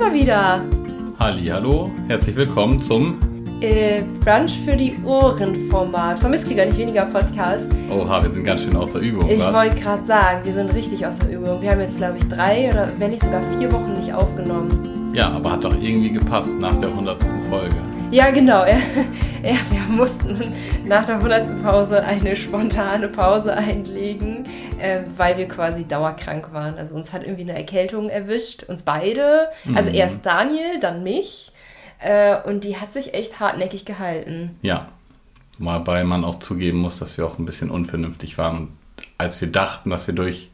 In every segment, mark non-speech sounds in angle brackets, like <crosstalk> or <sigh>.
wir wieder. Hallo, herzlich willkommen zum äh, Brunch für die Ohren Format. Vermisst gar nicht weniger Podcast. Oha, wir sind ganz schön außer Übung. Ich wollte gerade sagen, wir sind richtig außer Übung. Wir haben jetzt, glaube ich, drei oder wenn nicht sogar vier Wochen nicht aufgenommen. Ja, aber hat doch irgendwie gepasst nach der 100. Folge. Ja, genau. Ja, <laughs> ja, wir mussten nach der 100. Pause eine spontane Pause einlegen, äh, weil wir quasi dauerkrank waren. Also uns hat irgendwie eine Erkältung erwischt, uns beide. Also mhm. erst Daniel, dann mich. Äh, und die hat sich echt hartnäckig gehalten. Ja, wobei man auch zugeben muss, dass wir auch ein bisschen unvernünftig waren. Als wir dachten, dass wir durch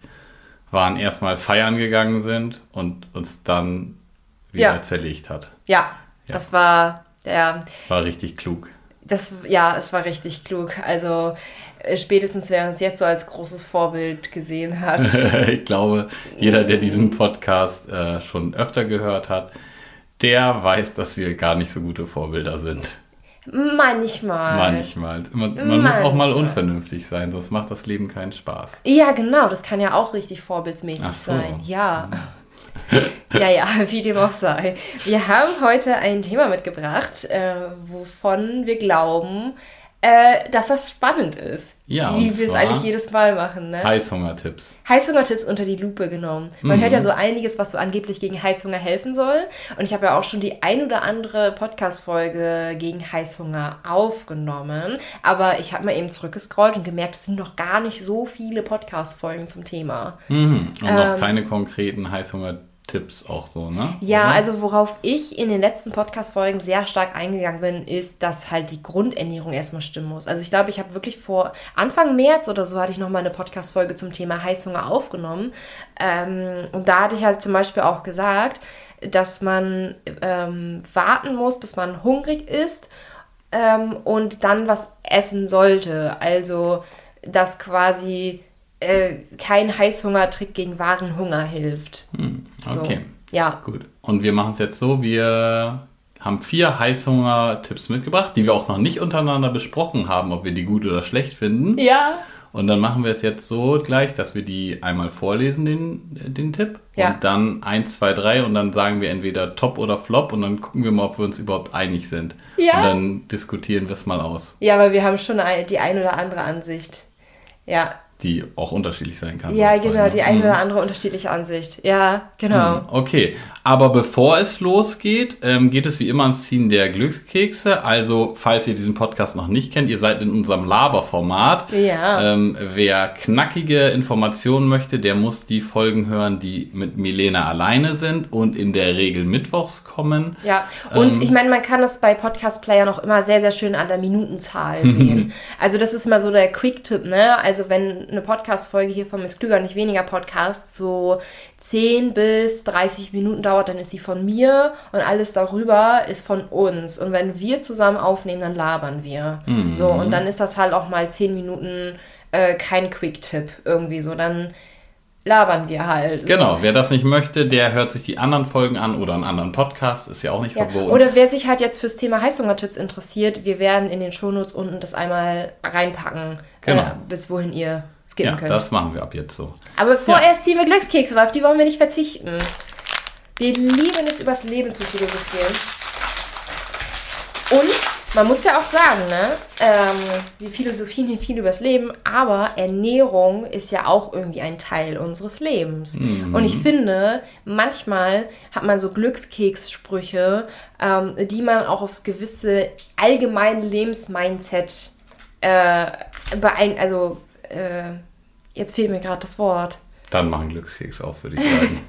waren, erstmal feiern gegangen sind und uns dann wieder ja. zerlegt hat. Ja, ja, das war der. War richtig klug. Das, ja, es war richtig klug. Also äh, spätestens wer uns jetzt so als großes Vorbild gesehen hat. <laughs> ich glaube, jeder, der diesen Podcast äh, schon öfter gehört hat, der weiß, dass wir gar nicht so gute Vorbilder sind. Manchmal. Manchmal. Man, man Manchmal. muss auch mal unvernünftig sein, sonst macht das Leben keinen Spaß. Ja, genau. Das kann ja auch richtig vorbildsmäßig so. sein. Ja. <laughs> Ja, ja, wie dem auch sei. Wir haben heute ein Thema mitgebracht, äh, wovon wir glauben, äh, dass das spannend ist. Ja, wie wir es eigentlich jedes Mal machen. Ne? Heißhungertipps. Heißhungertipps unter die Lupe genommen. Man mhm. hört ja so einiges, was so angeblich gegen Heißhunger helfen soll. Und ich habe ja auch schon die ein oder andere Podcast-Folge gegen Heißhunger aufgenommen. Aber ich habe mal eben zurückgescrollt und gemerkt, es sind noch gar nicht so viele Podcast-Folgen zum Thema. Mhm. Und ähm, noch keine konkreten Heißhunger Tipps auch so, ne? Ja, Oder? also worauf ich in den letzten Podcast-Folgen sehr stark eingegangen bin, ist, dass halt die Grundernährung erstmal stimmen muss. Also ich glaube, ich habe wirklich vor Anfang März oder so hatte ich nochmal eine Podcast-Folge zum Thema Heißhunger aufgenommen. Ähm, und da hatte ich halt zum Beispiel auch gesagt, dass man ähm, warten muss, bis man hungrig ist ähm, und dann was essen sollte. Also, dass quasi äh, kein Heißhungertrick gegen wahren Hunger hilft. Hm, okay. So, ja. Gut. Und wir machen es jetzt so, wir haben vier Heißhunger-Tipps mitgebracht, die wir auch noch nicht untereinander besprochen haben, ob wir die gut oder schlecht finden. Ja. Und dann machen wir es jetzt so gleich, dass wir die einmal vorlesen, den, den Tipp. Ja. Und dann 1, 2, 3 und dann sagen wir entweder Top oder Flop und dann gucken wir mal, ob wir uns überhaupt einig sind. Ja. Und dann diskutieren wir es mal aus. Ja, aber wir haben schon die ein oder andere Ansicht. Ja, die auch unterschiedlich sein kann. Ja, genau, die eine mhm. oder andere unterschiedliche Ansicht. Ja, genau. Mhm, okay, aber bevor es losgeht, ähm, geht es wie immer ans Ziehen der Glückskekse. Also, falls ihr diesen Podcast noch nicht kennt, ihr seid in unserem Laberformat. Ja. Ähm, wer knackige Informationen möchte, der muss die Folgen hören, die mit Milena alleine sind und in der Regel mittwochs kommen. Ja, und ähm, ich meine, man kann es bei Podcast-Player noch immer sehr, sehr schön an der Minutenzahl <laughs> sehen. also, das ist mal so der Quick-Tipp, ne? Also, wenn eine Podcast-Folge hier von Miss Klüger, nicht weniger Podcast, so 10 bis 30 Minuten dauert, dann ist sie von mir und alles darüber ist von uns. Und wenn wir zusammen aufnehmen, dann labern wir. Mhm. So, und dann ist das halt auch mal 10 Minuten äh, kein Quick-Tipp irgendwie so. Dann labern wir halt. Genau, wer das nicht möchte, der hört sich die anderen Folgen an oder einen anderen Podcast, ist ja auch nicht ja. verboten. Oder wer sich halt jetzt fürs Thema Heißhungertipps interessiert, wir werden in den Shownotes unten das einmal reinpacken, genau. äh, bis wohin ihr skippen ja, können. das machen wir ab jetzt so. Aber vorerst ja. ziehen wir Glückskekse, auf die wollen wir nicht verzichten. Wir lieben es, übers Leben zu philosophieren. Und man muss ja auch sagen, ne, ähm, wir philosophieren hier viel übers Leben, aber Ernährung ist ja auch irgendwie ein Teil unseres Lebens. Mhm. Und ich finde, manchmal hat man so Glückskekssprüche, ähm, die man auch aufs gewisse allgemeine Lebensmindset äh, beein also äh, jetzt fehlt mir gerade das Wort. Dann machen Glückskeks auf, würde ich sagen.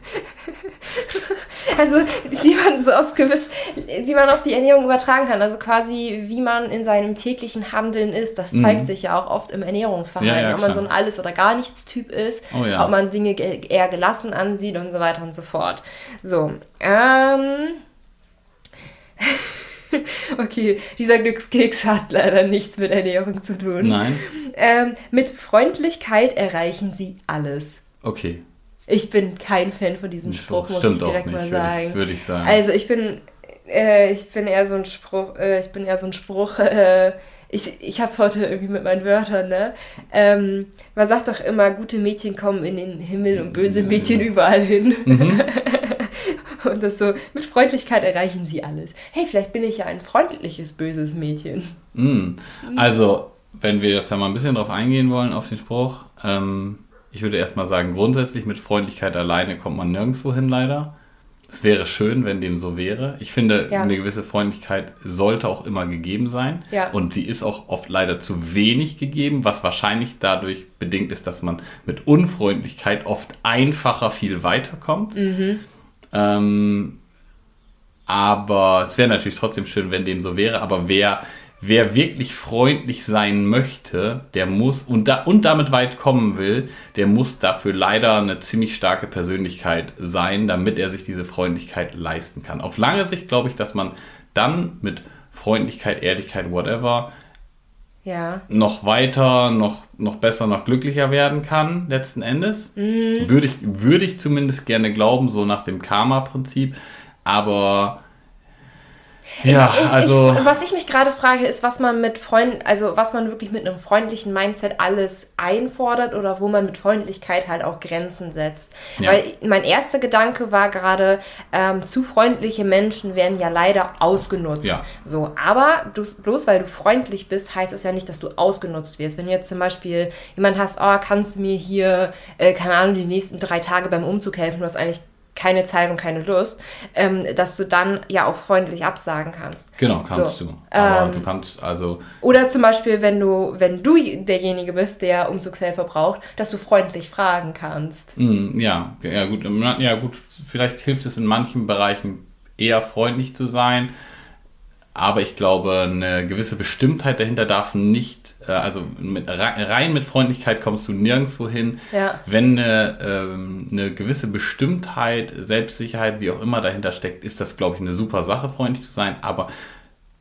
<laughs> also, die man so aus gewiss, die man auf die Ernährung übertragen kann. Also quasi, wie man in seinem täglichen Handeln ist. Das zeigt mhm. sich ja auch oft im Ernährungsverhalten. Ja, ja, ob man so ein Alles- oder gar nichts Typ ist, oh, ja. ob man Dinge eher gelassen ansieht und so weiter und so fort. So, ähm. <laughs> <laughs> okay, dieser Glückskeks hat leider nichts mit Ernährung zu tun. Nein. Ähm, mit Freundlichkeit erreichen sie alles. Okay. Ich bin kein Fan von diesem Spruch, muss ich direkt mal sagen. Würde ich, sagen. Also ich bin, äh, ich bin eher so ein Spruch, äh, ich bin eher so ein Spruch, <laughs> äh, ich, ich hab's heute irgendwie mit meinen Wörtern, ne? Ähm, man sagt doch immer, gute Mädchen kommen in den Himmel und böse Mädchen überall hin. Mhm. <laughs> Und das so, mit Freundlichkeit erreichen sie alles. Hey, vielleicht bin ich ja ein freundliches, böses Mädchen. Mm. Also, wenn wir jetzt da mal ein bisschen drauf eingehen wollen, auf den Spruch, ähm, ich würde erstmal sagen, grundsätzlich mit Freundlichkeit alleine kommt man nirgendwo hin, leider. Es wäre schön, wenn dem so wäre. Ich finde, ja. eine gewisse Freundlichkeit sollte auch immer gegeben sein. Ja. Und sie ist auch oft leider zu wenig gegeben, was wahrscheinlich dadurch bedingt ist, dass man mit Unfreundlichkeit oft einfacher viel weiterkommt. Mhm. Ähm, aber es wäre natürlich trotzdem schön, wenn dem so wäre. Aber wer wer wirklich freundlich sein möchte, der muss und, da, und damit weit kommen will, der muss dafür leider eine ziemlich starke Persönlichkeit sein, damit er sich diese Freundlichkeit leisten kann. Auf lange Sicht glaube ich, dass man dann mit Freundlichkeit, Ehrlichkeit, whatever, ja. noch weiter, noch, noch besser, noch glücklicher werden kann, letzten Endes. Mhm. Würde, ich, würde ich zumindest gerne glauben, so nach dem Karma-Prinzip. Aber ja, ich, also. Ich, was ich mich gerade frage, ist, was man mit Freunden, also was man wirklich mit einem freundlichen Mindset alles einfordert oder wo man mit Freundlichkeit halt auch Grenzen setzt. Ja. Weil mein erster Gedanke war gerade, ähm, zu freundliche Menschen werden ja leider ausgenutzt. Ja. So, aber du, bloß weil du freundlich bist, heißt es ja nicht, dass du ausgenutzt wirst. Wenn du jetzt zum Beispiel jemand hast, oh, kannst du mir hier, äh, keine Ahnung, die nächsten drei Tage beim Umzug helfen, du hast eigentlich keine Zeit und keine Lust, ähm, dass du dann ja auch freundlich absagen kannst. Genau, kannst so. du. Aber ähm, du kannst also. Oder zum Beispiel, wenn du, wenn du derjenige bist, der Umzugshelfer braucht, dass du freundlich fragen kannst. Mm, ja, ja gut, ja gut, vielleicht hilft es in manchen Bereichen eher freundlich zu sein. Aber ich glaube, eine gewisse Bestimmtheit dahinter darf nicht, also mit, rein mit Freundlichkeit kommst du nirgendwo hin. Ja. Wenn eine, ähm, eine gewisse Bestimmtheit, Selbstsicherheit, wie auch immer dahinter steckt, ist das, glaube ich, eine super Sache, freundlich zu sein. Aber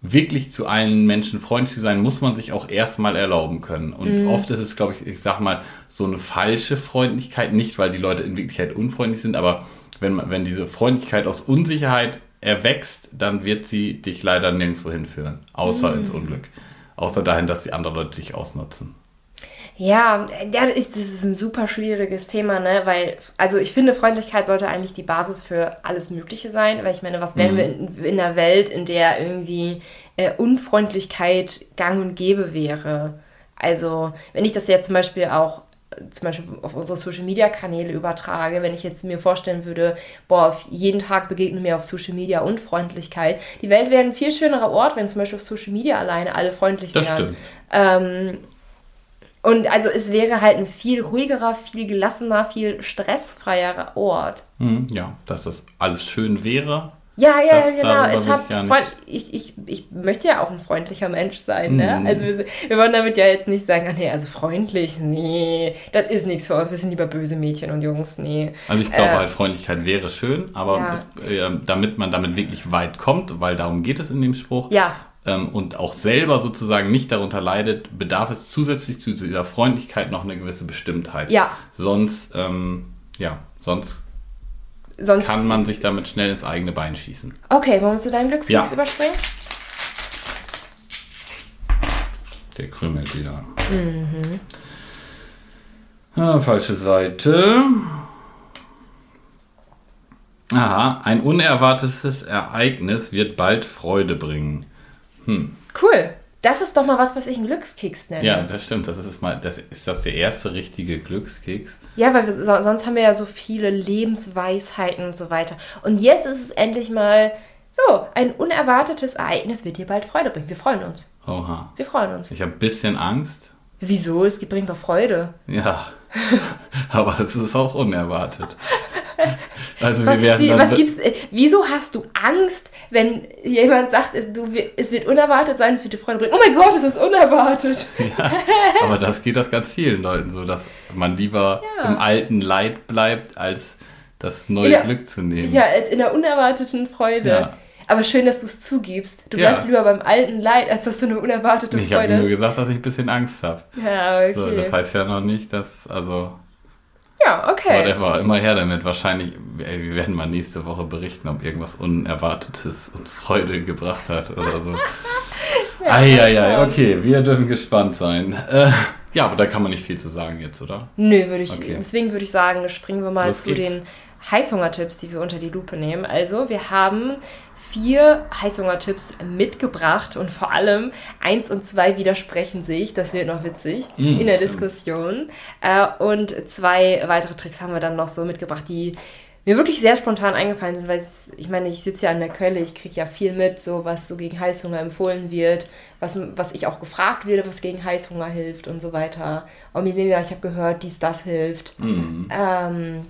wirklich zu allen Menschen freundlich zu sein, muss man sich auch erstmal erlauben können. Und mhm. oft ist es, glaube ich, ich sag mal, so eine falsche Freundlichkeit, nicht weil die Leute in Wirklichkeit unfreundlich sind, aber wenn, wenn diese Freundlichkeit aus Unsicherheit erwächst, dann wird sie dich leider nirgendwo hinführen, außer mhm. ins Unglück. Außer dahin, dass die anderen Leute dich ausnutzen. Ja, das ist, das ist ein super schwieriges Thema, ne? Weil, also ich finde, Freundlichkeit sollte eigentlich die Basis für alles Mögliche sein. Weil ich meine, was wären mhm. wir in, in, einer Welt, in der irgendwie äh, Unfreundlichkeit gang und gäbe wäre? Also, wenn ich das jetzt zum Beispiel auch zum Beispiel auf unsere Social Media Kanäle übertrage, wenn ich jetzt mir vorstellen würde, boah, jeden Tag begegnen mir auf Social Media Unfreundlichkeit. Die Welt wäre ein viel schönerer Ort, wenn zum Beispiel auf Social Media alleine alle freundlich das wären. Stimmt. Ähm, und also es wäre halt ein viel ruhigerer, viel gelassener, viel stressfreierer Ort. Hm, ja, dass das alles schön wäre, ja, ja, das, genau. Es hat ich, ich, ich möchte ja auch ein freundlicher Mensch sein. Ne? Mhm. Also wir, wir, wollen damit ja jetzt nicht sagen, nee, also freundlich, nee, das ist nichts für uns. Wir sind lieber böse Mädchen und Jungs, nee. Also ich glaube äh, halt, Freundlichkeit wäre schön, aber ja. es, äh, damit man damit wirklich weit kommt, weil darum geht es in dem Spruch. Ja. Ähm, und auch selber sozusagen nicht darunter leidet, bedarf es zusätzlich zu dieser Freundlichkeit noch eine gewisse Bestimmtheit. Ja. Sonst, ähm, ja, sonst Sonst kann man sich damit schnell ins eigene Bein schießen. Okay, wollen wir zu deinem Glückskeks ja. überspringen? Der krümelt wieder. Mhm. Ah, falsche Seite. Aha, ein unerwartetes Ereignis wird bald Freude bringen. Hm. Cool. Das ist doch mal was, was ich einen Glückskeks nenne. Ja, das stimmt. Das ist mal, das ist das der erste richtige Glückskeks. Ja, weil wir, sonst haben wir ja so viele Lebensweisheiten und so weiter. Und jetzt ist es endlich mal so, ein unerwartetes Ereignis wird dir bald Freude bringen. Wir freuen uns. Oha. Wir freuen uns. Ich habe ein bisschen Angst. Wieso? Es bringt doch Freude. Ja, <laughs> aber es ist auch unerwartet. <laughs> Also wir werden Wie, was gibt's, äh, wieso hast du Angst, wenn jemand sagt, du, es wird unerwartet sein, es wird dir Freude bringen? Oh mein Gott, es ist unerwartet. <laughs> Ja, aber das geht doch ganz vielen Leuten so, dass man lieber ja. im alten Leid bleibt, als das neue der, Glück zu nehmen. Ja, als in der unerwarteten Freude. Ja. Aber schön, dass du es zugibst. Du bleibst ja. lieber beim alten Leid, als dass du eine unerwartete ich Freude hast. Ich habe nur gesagt, dass ich ein bisschen Angst habe. Ja, okay. So, das heißt ja noch nicht, dass, also ja, okay. Whatever, immer her damit. Wahrscheinlich, wir werden mal nächste Woche berichten, ob irgendwas Unerwartetes uns Freude gebracht hat oder so. <laughs> ja, Eieiei, okay, wir dürfen gespannt sein. Äh, ja, aber da kann man nicht viel zu sagen jetzt, oder? Nö, würde ich, okay. deswegen würde ich sagen, springen wir mal Los zu geht's. den Heißhungertipps, die wir unter die Lupe nehmen. Also wir haben vier Heißhungertipps mitgebracht und vor allem eins und zwei widersprechen sich. Das wird noch witzig mm, in der Diskussion. Äh, und zwei weitere Tricks haben wir dann noch so mitgebracht, die mir wirklich sehr spontan eingefallen sind, weil ich meine, ich sitze ja an der Quelle, ich kriege ja viel mit, so was so gegen Heißhunger empfohlen wird, was, was ich auch gefragt werde, was gegen Heißhunger hilft und so weiter. Oh, Milena, ich habe gehört, dies, das hilft. Mhm. Ähm,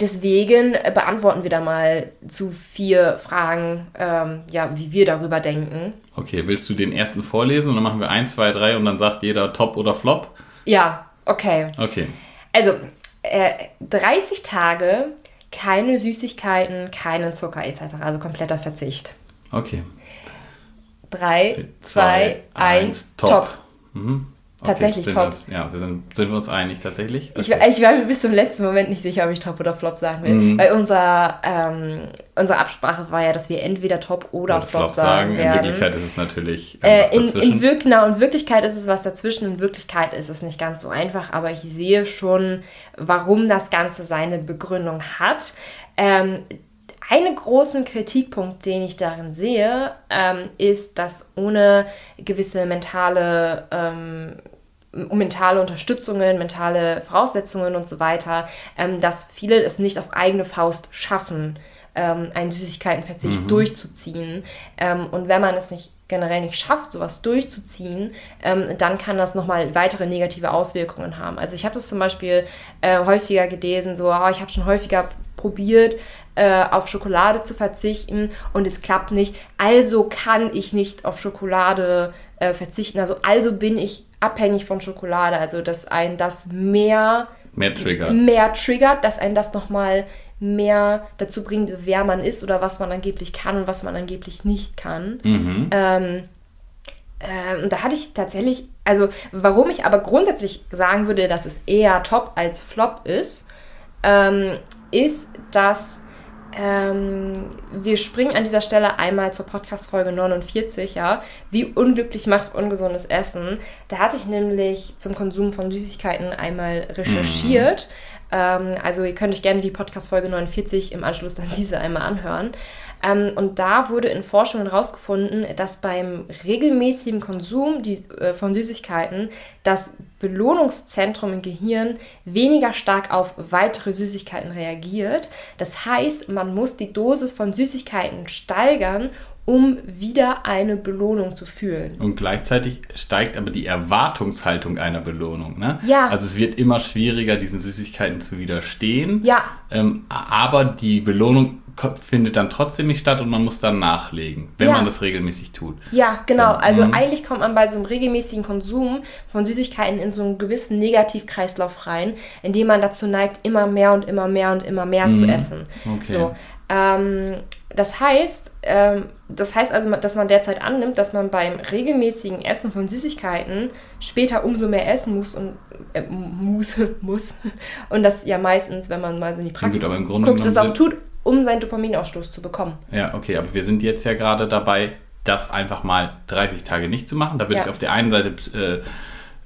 deswegen beantworten wir da mal zu vier Fragen, ähm, ja, wie wir darüber denken. Okay, willst du den ersten vorlesen und dann machen wir eins, zwei, drei und dann sagt jeder Top oder Flop? Ja, okay. Okay. Also, äh, 30 Tage keine Süßigkeiten, keinen Zucker etc. Also kompletter Verzicht. Okay. 3, 2, 1, top. top. Mhm. Okay, tatsächlich top. Uns, ja, wir sind, sind wir uns einig, tatsächlich. Okay. Ich, ich, war mir bis zum letzten Moment nicht sicher, ob ich top oder flop sagen will. Mhm. Weil unser, ähm, unsere Absprache war ja, dass wir entweder top oder, oder flop, flop, sagen, werden. In Wirklichkeit ist es natürlich äh, in, in, Wirk na, in Wirklichkeit ist es was dazwischen. In Wirklichkeit ist es nicht ganz so einfach. Aber ich sehe schon, warum das Ganze seine Begründung hat. Ähm, einen großen Kritikpunkt, den ich darin sehe, ähm, ist, dass ohne gewisse mentale, ähm, mentale Unterstützungen, mentale Voraussetzungen und so weiter, ähm, dass viele es nicht auf eigene Faust schaffen, ähm, einen Süßigkeitenverzicht mhm. durchzuziehen. Ähm, und wenn man es nicht generell nicht schafft, sowas durchzuziehen, ähm, dann kann das nochmal weitere negative Auswirkungen haben. Also ich habe das zum Beispiel äh, häufiger gelesen, so, oh, ich habe schon häufiger probiert, äh, auf Schokolade zu verzichten und es klappt nicht. Also kann ich nicht auf Schokolade äh, verzichten. Also, also bin ich abhängig von Schokolade. Also, dass ein das mehr, mehr triggert. Mehr triggert, dass ein das nochmal mehr dazu bringt, wer man ist oder was man angeblich kann und was man angeblich nicht kann. Mhm. Ähm, ähm, da hatte ich tatsächlich, also warum ich aber grundsätzlich sagen würde, dass es eher Top als Flop ist, ähm, ist, dass ähm, wir springen an dieser Stelle einmal zur Podcast-Folge 49, ja. Wie unglücklich macht ungesundes Essen? Da hatte ich nämlich zum Konsum von Süßigkeiten einmal recherchiert. Mhm. Ähm, also ihr könnt euch gerne die Podcast-Folge 49 im Anschluss dann diese einmal anhören. Ähm, und da wurde in Forschungen herausgefunden, dass beim regelmäßigen Konsum die, äh, von Süßigkeiten das Belohnungszentrum im Gehirn weniger stark auf weitere Süßigkeiten reagiert. Das heißt, man muss die Dosis von Süßigkeiten steigern, um wieder eine Belohnung zu fühlen. Und gleichzeitig steigt aber die Erwartungshaltung einer Belohnung. Ne? Ja. Also es wird immer schwieriger, diesen Süßigkeiten zu widerstehen. Ja. Ähm, aber die Belohnung findet dann trotzdem nicht statt und man muss dann nachlegen, wenn ja. man das regelmäßig tut. Ja, genau. So, also mhm. eigentlich kommt man bei so einem regelmäßigen Konsum von Süßigkeiten in so einen gewissen Negativkreislauf rein, in dem man dazu neigt, immer mehr und immer mehr und immer mehr mhm. zu essen. Okay. So, ähm, das heißt, ähm, das heißt also, dass man derzeit annimmt, dass man beim regelmäßigen Essen von Süßigkeiten später umso mehr essen muss und äh, muss, <laughs> muss. Und das ja meistens, wenn man mal so in die Praxis ja, gut, guckt, das auch tut, um seinen Dopaminausstoß zu bekommen. Ja, okay, aber wir sind jetzt ja gerade dabei, das einfach mal 30 Tage nicht zu machen. Da würde ja. ich auf der einen Seite äh,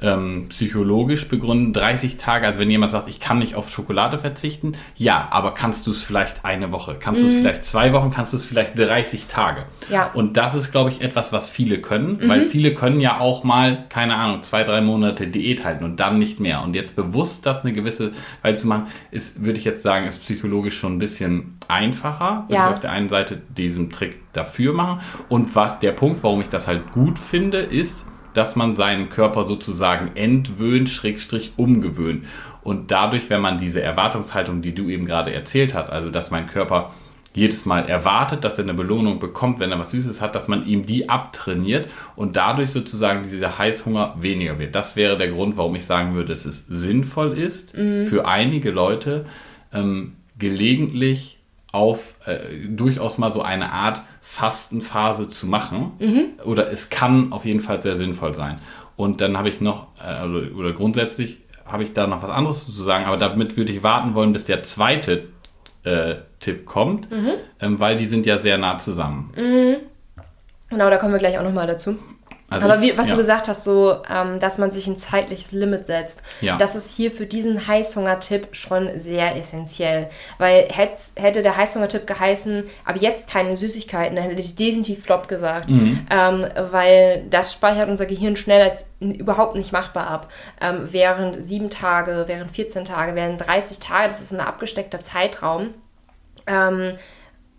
ähm, psychologisch begründen. 30 Tage, also wenn jemand sagt, ich kann nicht auf Schokolade verzichten, ja, aber kannst du es vielleicht eine Woche, kannst mhm. du es vielleicht zwei Wochen, kannst du es vielleicht 30 Tage. Ja. Und das ist, glaube ich, etwas, was viele können, mhm. weil viele können ja auch mal, keine Ahnung, zwei, drei Monate Diät halten und dann nicht mehr. Und jetzt bewusst das eine gewisse Weile zu machen, ist, würde ich jetzt sagen, ist psychologisch schon ein bisschen einfacher. Ja. Ich auf der einen Seite diesen Trick dafür machen. Und was der Punkt, warum ich das halt gut finde, ist, dass man seinen Körper sozusagen entwöhnt, schrägstrich umgewöhnt. Und dadurch, wenn man diese Erwartungshaltung, die du eben gerade erzählt hast, also dass mein Körper jedes Mal erwartet, dass er eine Belohnung bekommt, wenn er was Süßes hat, dass man ihm die abtrainiert und dadurch sozusagen dieser Heißhunger weniger wird. Das wäre der Grund, warum ich sagen würde, dass es sinnvoll ist, mhm. für einige Leute ähm, gelegentlich auf äh, durchaus mal so eine Art Fastenphase zu machen. Mhm. Oder es kann auf jeden Fall sehr sinnvoll sein. Und dann habe ich noch, äh, also, oder grundsätzlich habe ich da noch was anderes zu sagen, aber damit würde ich warten wollen, bis der zweite äh, Tipp kommt, mhm. ähm, weil die sind ja sehr nah zusammen. Mhm. Genau, da kommen wir gleich auch nochmal dazu. Also Aber wie, was ja. du gesagt hast, so, ähm, dass man sich ein zeitliches Limit setzt, ja. das ist hier für diesen Heißhunger-Tipp schon sehr essentiell. Weil hätte der Heißhunger-Tipp geheißen, aber jetzt keine Süßigkeiten, dann hätte ich definitiv Flop gesagt. Mhm. Ähm, weil das speichert unser Gehirn schnell als überhaupt nicht machbar ab. Ähm, während sieben Tage, während 14 Tage, während 30 Tage, das ist ein abgesteckter Zeitraum. Ähm,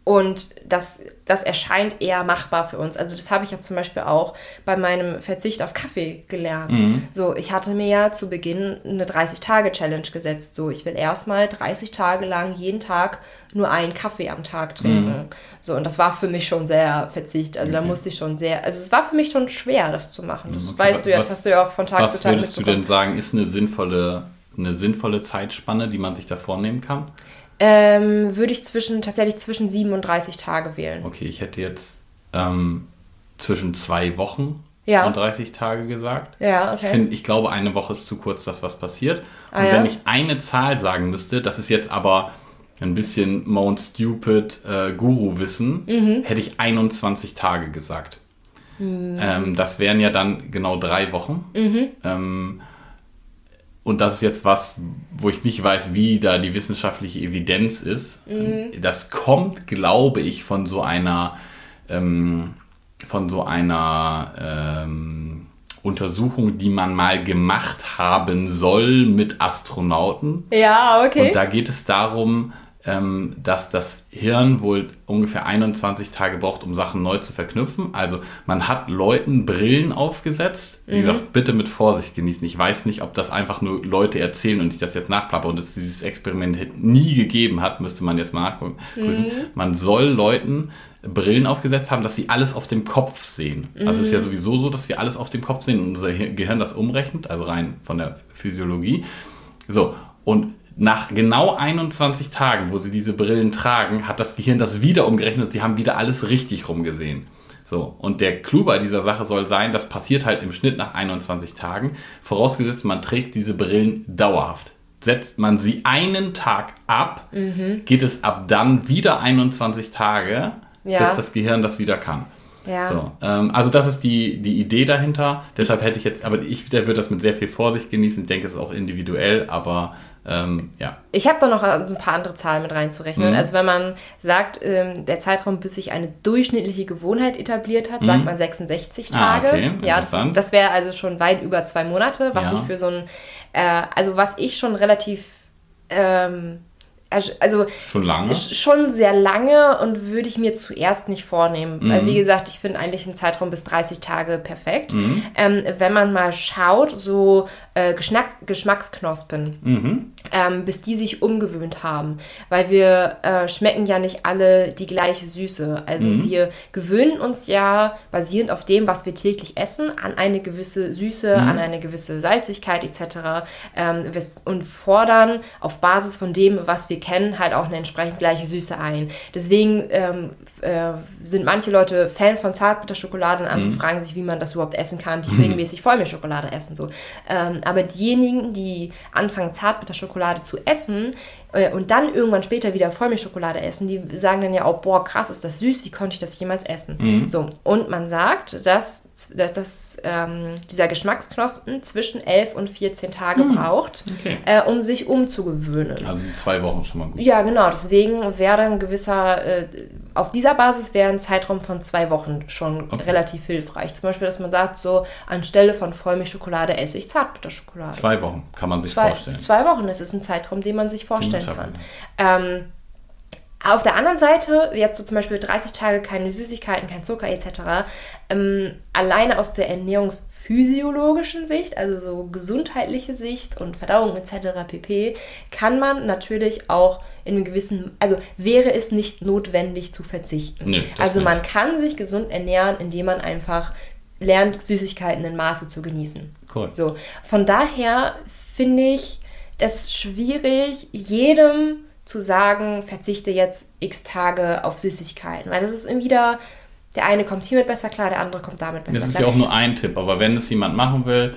und das, das erscheint eher machbar für uns. Also das habe ich ja zum Beispiel auch bei meinem Verzicht auf Kaffee gelernt. Mhm. So, ich hatte mir ja zu Beginn eine 30-Tage-Challenge gesetzt. So, ich will erstmal 30 Tage lang jeden Tag nur einen Kaffee am Tag trinken. Mhm. So, und das war für mich schon sehr Verzicht. Also okay. da musste ich schon sehr, also es war für mich schon schwer, das zu machen. Das okay. weißt du ja, das hast du ja auch von Tag zu Tag Was würdest du denn sagen, ist eine sinnvolle, eine sinnvolle Zeitspanne, die man sich da vornehmen kann? Ähm, würde ich zwischen, tatsächlich zwischen 37 Tage wählen. Okay, ich hätte jetzt ähm, zwischen zwei Wochen ja. und 30 Tage gesagt. Ja, okay. Ich, find, ich glaube, eine Woche ist zu kurz, dass was passiert. Ah, und ah, wenn ja? ich eine Zahl sagen müsste, das ist jetzt aber ein bisschen Mount Stupid äh, Guru-Wissen, mhm. hätte ich 21 Tage gesagt. Mhm. Ähm, das wären ja dann genau drei Wochen. Mhm. Ähm, und das ist jetzt was, wo ich nicht weiß, wie da die wissenschaftliche Evidenz ist. Mhm. Das kommt, glaube ich, von so einer, ähm, von so einer ähm, Untersuchung, die man mal gemacht haben soll mit Astronauten. Ja, okay. Und da geht es darum, ähm, dass das Hirn wohl ungefähr 21 Tage braucht, um Sachen neu zu verknüpfen. Also man hat Leuten Brillen aufgesetzt. Wie mhm. gesagt, bitte mit Vorsicht genießen. Ich weiß nicht, ob das einfach nur Leute erzählen und ich das jetzt nachplappe und es dieses Experiment nie gegeben hat, müsste man jetzt mal nachgucken. Mhm. Man soll Leuten Brillen aufgesetzt haben, dass sie alles auf dem Kopf sehen. Mhm. Also es ist ja mhm. sowieso so, dass wir alles auf dem Kopf sehen und unser Gehirn das umrechnet, also rein von der Physiologie. So, und nach genau 21 Tagen, wo sie diese Brillen tragen, hat das Gehirn das wieder umgerechnet und sie haben wieder alles richtig rumgesehen. So, und der Clou bei dieser Sache soll sein, das passiert halt im Schnitt nach 21 Tagen, vorausgesetzt man trägt diese Brillen dauerhaft. Setzt man sie einen Tag ab, mhm. geht es ab dann wieder 21 Tage, ja. bis das Gehirn das wieder kann. Ja. So, ähm, also das ist die, die Idee dahinter. Deshalb hätte ich jetzt, aber ich würde das mit sehr viel Vorsicht genießen. Ich denke, es ist auch individuell, aber ähm, ja. Ich habe da noch ein paar andere Zahlen mit reinzurechnen. Mhm. Also wenn man sagt, ähm, der Zeitraum, bis sich eine durchschnittliche Gewohnheit etabliert hat, mhm. sagt man 66 ah, Tage. Ah, okay. Ja, das, das wäre also schon weit über zwei Monate, was ja. ich für so ein, äh, also was ich schon relativ ähm, also schon lange? Schon sehr lange und würde ich mir zuerst nicht vornehmen. Mhm. Weil, wie gesagt, ich finde eigentlich einen Zeitraum bis 30 Tage perfekt. Mhm. Ähm, wenn man mal schaut, so äh, Geschmack, Geschmacksknospen, mhm. ähm, bis die sich umgewöhnt haben. Weil wir äh, schmecken ja nicht alle die gleiche Süße. Also mhm. wir gewöhnen uns ja basierend auf dem, was wir täglich essen, an eine gewisse Süße, mhm. an eine gewisse Salzigkeit etc. Ähm, und fordern auf Basis von dem, was wir kennen, halt auch eine entsprechend gleiche Süße ein. Deswegen ähm, äh, sind manche Leute Fan von Zartbitterschokolade und andere mhm. fragen sich, wie man das überhaupt essen kann, die <laughs> regelmäßig Vollmilchschokolade essen. So. Ähm, aber diejenigen, die anfangen, Zartbitterschokolade zu essen, und dann irgendwann später wieder Vollmilchschokolade essen, die sagen dann ja auch, boah, krass, ist das süß, wie konnte ich das jemals essen? Mhm. So, und man sagt, dass, dass, dass ähm, dieser Geschmacksknospen zwischen 11 und 14 Tage mhm. braucht, okay. äh, um sich umzugewöhnen. Also zwei Wochen schon mal gut. Ja, genau, deswegen wäre ein gewisser, äh, auf dieser Basis wäre ein Zeitraum von zwei Wochen schon okay. relativ hilfreich. Zum Beispiel, dass man sagt, so anstelle von Vollmilchschokolade esse ich Zartbitterschokolade. Zwei Wochen kann man sich zwei, vorstellen. Zwei Wochen, das ist ein Zeitraum, den man sich vorstellen kann. Ähm, auf der anderen Seite, jetzt so zum Beispiel 30 Tage keine Süßigkeiten, kein Zucker etc., ähm, alleine aus der ernährungsphysiologischen Sicht, also so gesundheitliche Sicht und Verdauung etc. pp., kann man natürlich auch in einem gewissen, also wäre es nicht notwendig zu verzichten. Nee, also nicht. man kann sich gesund ernähren, indem man einfach lernt, Süßigkeiten in Maße zu genießen. Cool. So, von daher finde ich, es schwierig, jedem zu sagen, verzichte jetzt x Tage auf Süßigkeiten. Weil das ist irgendwie da, der eine kommt hiermit besser klar, der andere kommt damit besser klar. Das ist ja auch nur ein Tipp, aber wenn es jemand machen will,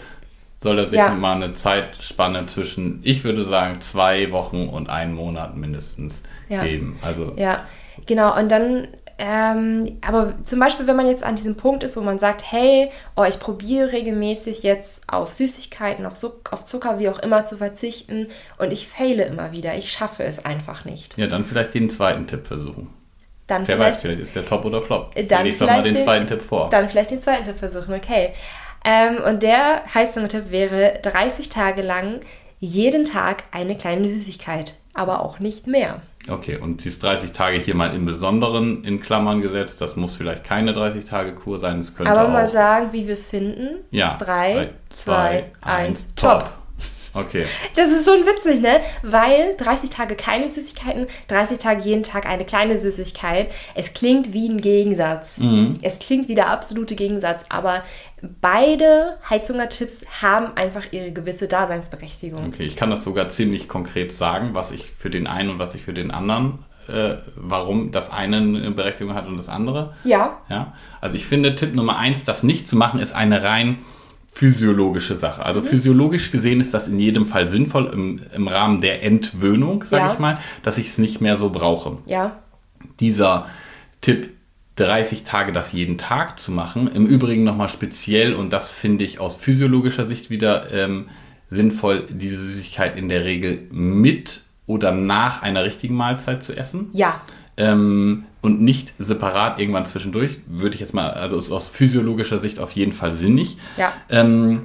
soll er sich ja. mal eine Zeitspanne zwischen, ich würde sagen, zwei Wochen und einen Monat mindestens ja. geben. Also ja, genau. Und dann ähm, aber zum Beispiel, wenn man jetzt an diesem Punkt ist, wo man sagt, hey, oh, ich probiere regelmäßig jetzt auf Süßigkeiten, auf, Zuck auf Zucker, wie auch immer zu verzichten und ich fehle immer wieder, ich schaffe es einfach nicht. Ja, dann vielleicht den zweiten Tipp versuchen. Dann Wer weiß, vielleicht ist der Top oder Flop. Dann ich mal den, den zweiten Tipp vor. Dann vielleicht den zweiten Tipp versuchen, okay. Ähm, und der Heißhunger-Tipp wäre 30 Tage lang jeden Tag eine kleine Süßigkeit, aber auch nicht mehr. Okay, und dieses 30 Tage hier mal im Besonderen in Klammern gesetzt. Das muss vielleicht keine 30-Tage-Kur sein. Es könnte Aber auch mal sagen, wie wir es finden. Ja. 3, 2, 1, top. Okay. Das ist schon witzig, ne? Weil 30 Tage keine Süßigkeiten, 30 Tage jeden Tag eine kleine Süßigkeit. Es klingt wie ein Gegensatz. Mhm. Es klingt wie der absolute Gegensatz, aber beide Heißhungertipps haben einfach ihre gewisse Daseinsberechtigung. Okay, ich kann das sogar ziemlich konkret sagen, was ich für den einen und was ich für den anderen äh, warum das eine eine Berechtigung hat und das andere. Ja. ja. Also ich finde, Tipp Nummer eins, das nicht zu machen, ist eine rein physiologische Sache. Also mhm. physiologisch gesehen ist das in jedem Fall sinnvoll im, im Rahmen der Entwöhnung, sage ja. ich mal, dass ich es nicht mehr so brauche. Ja. Dieser Tipp 30 Tage das jeden Tag zu machen, im Übrigen nochmal speziell und das finde ich aus physiologischer Sicht wieder ähm, sinnvoll, diese Süßigkeit in der Regel mit oder nach einer richtigen Mahlzeit zu essen. Ja. Ähm, und nicht separat irgendwann zwischendurch, würde ich jetzt mal, also aus physiologischer Sicht auf jeden Fall sinnig. Ja. Ähm,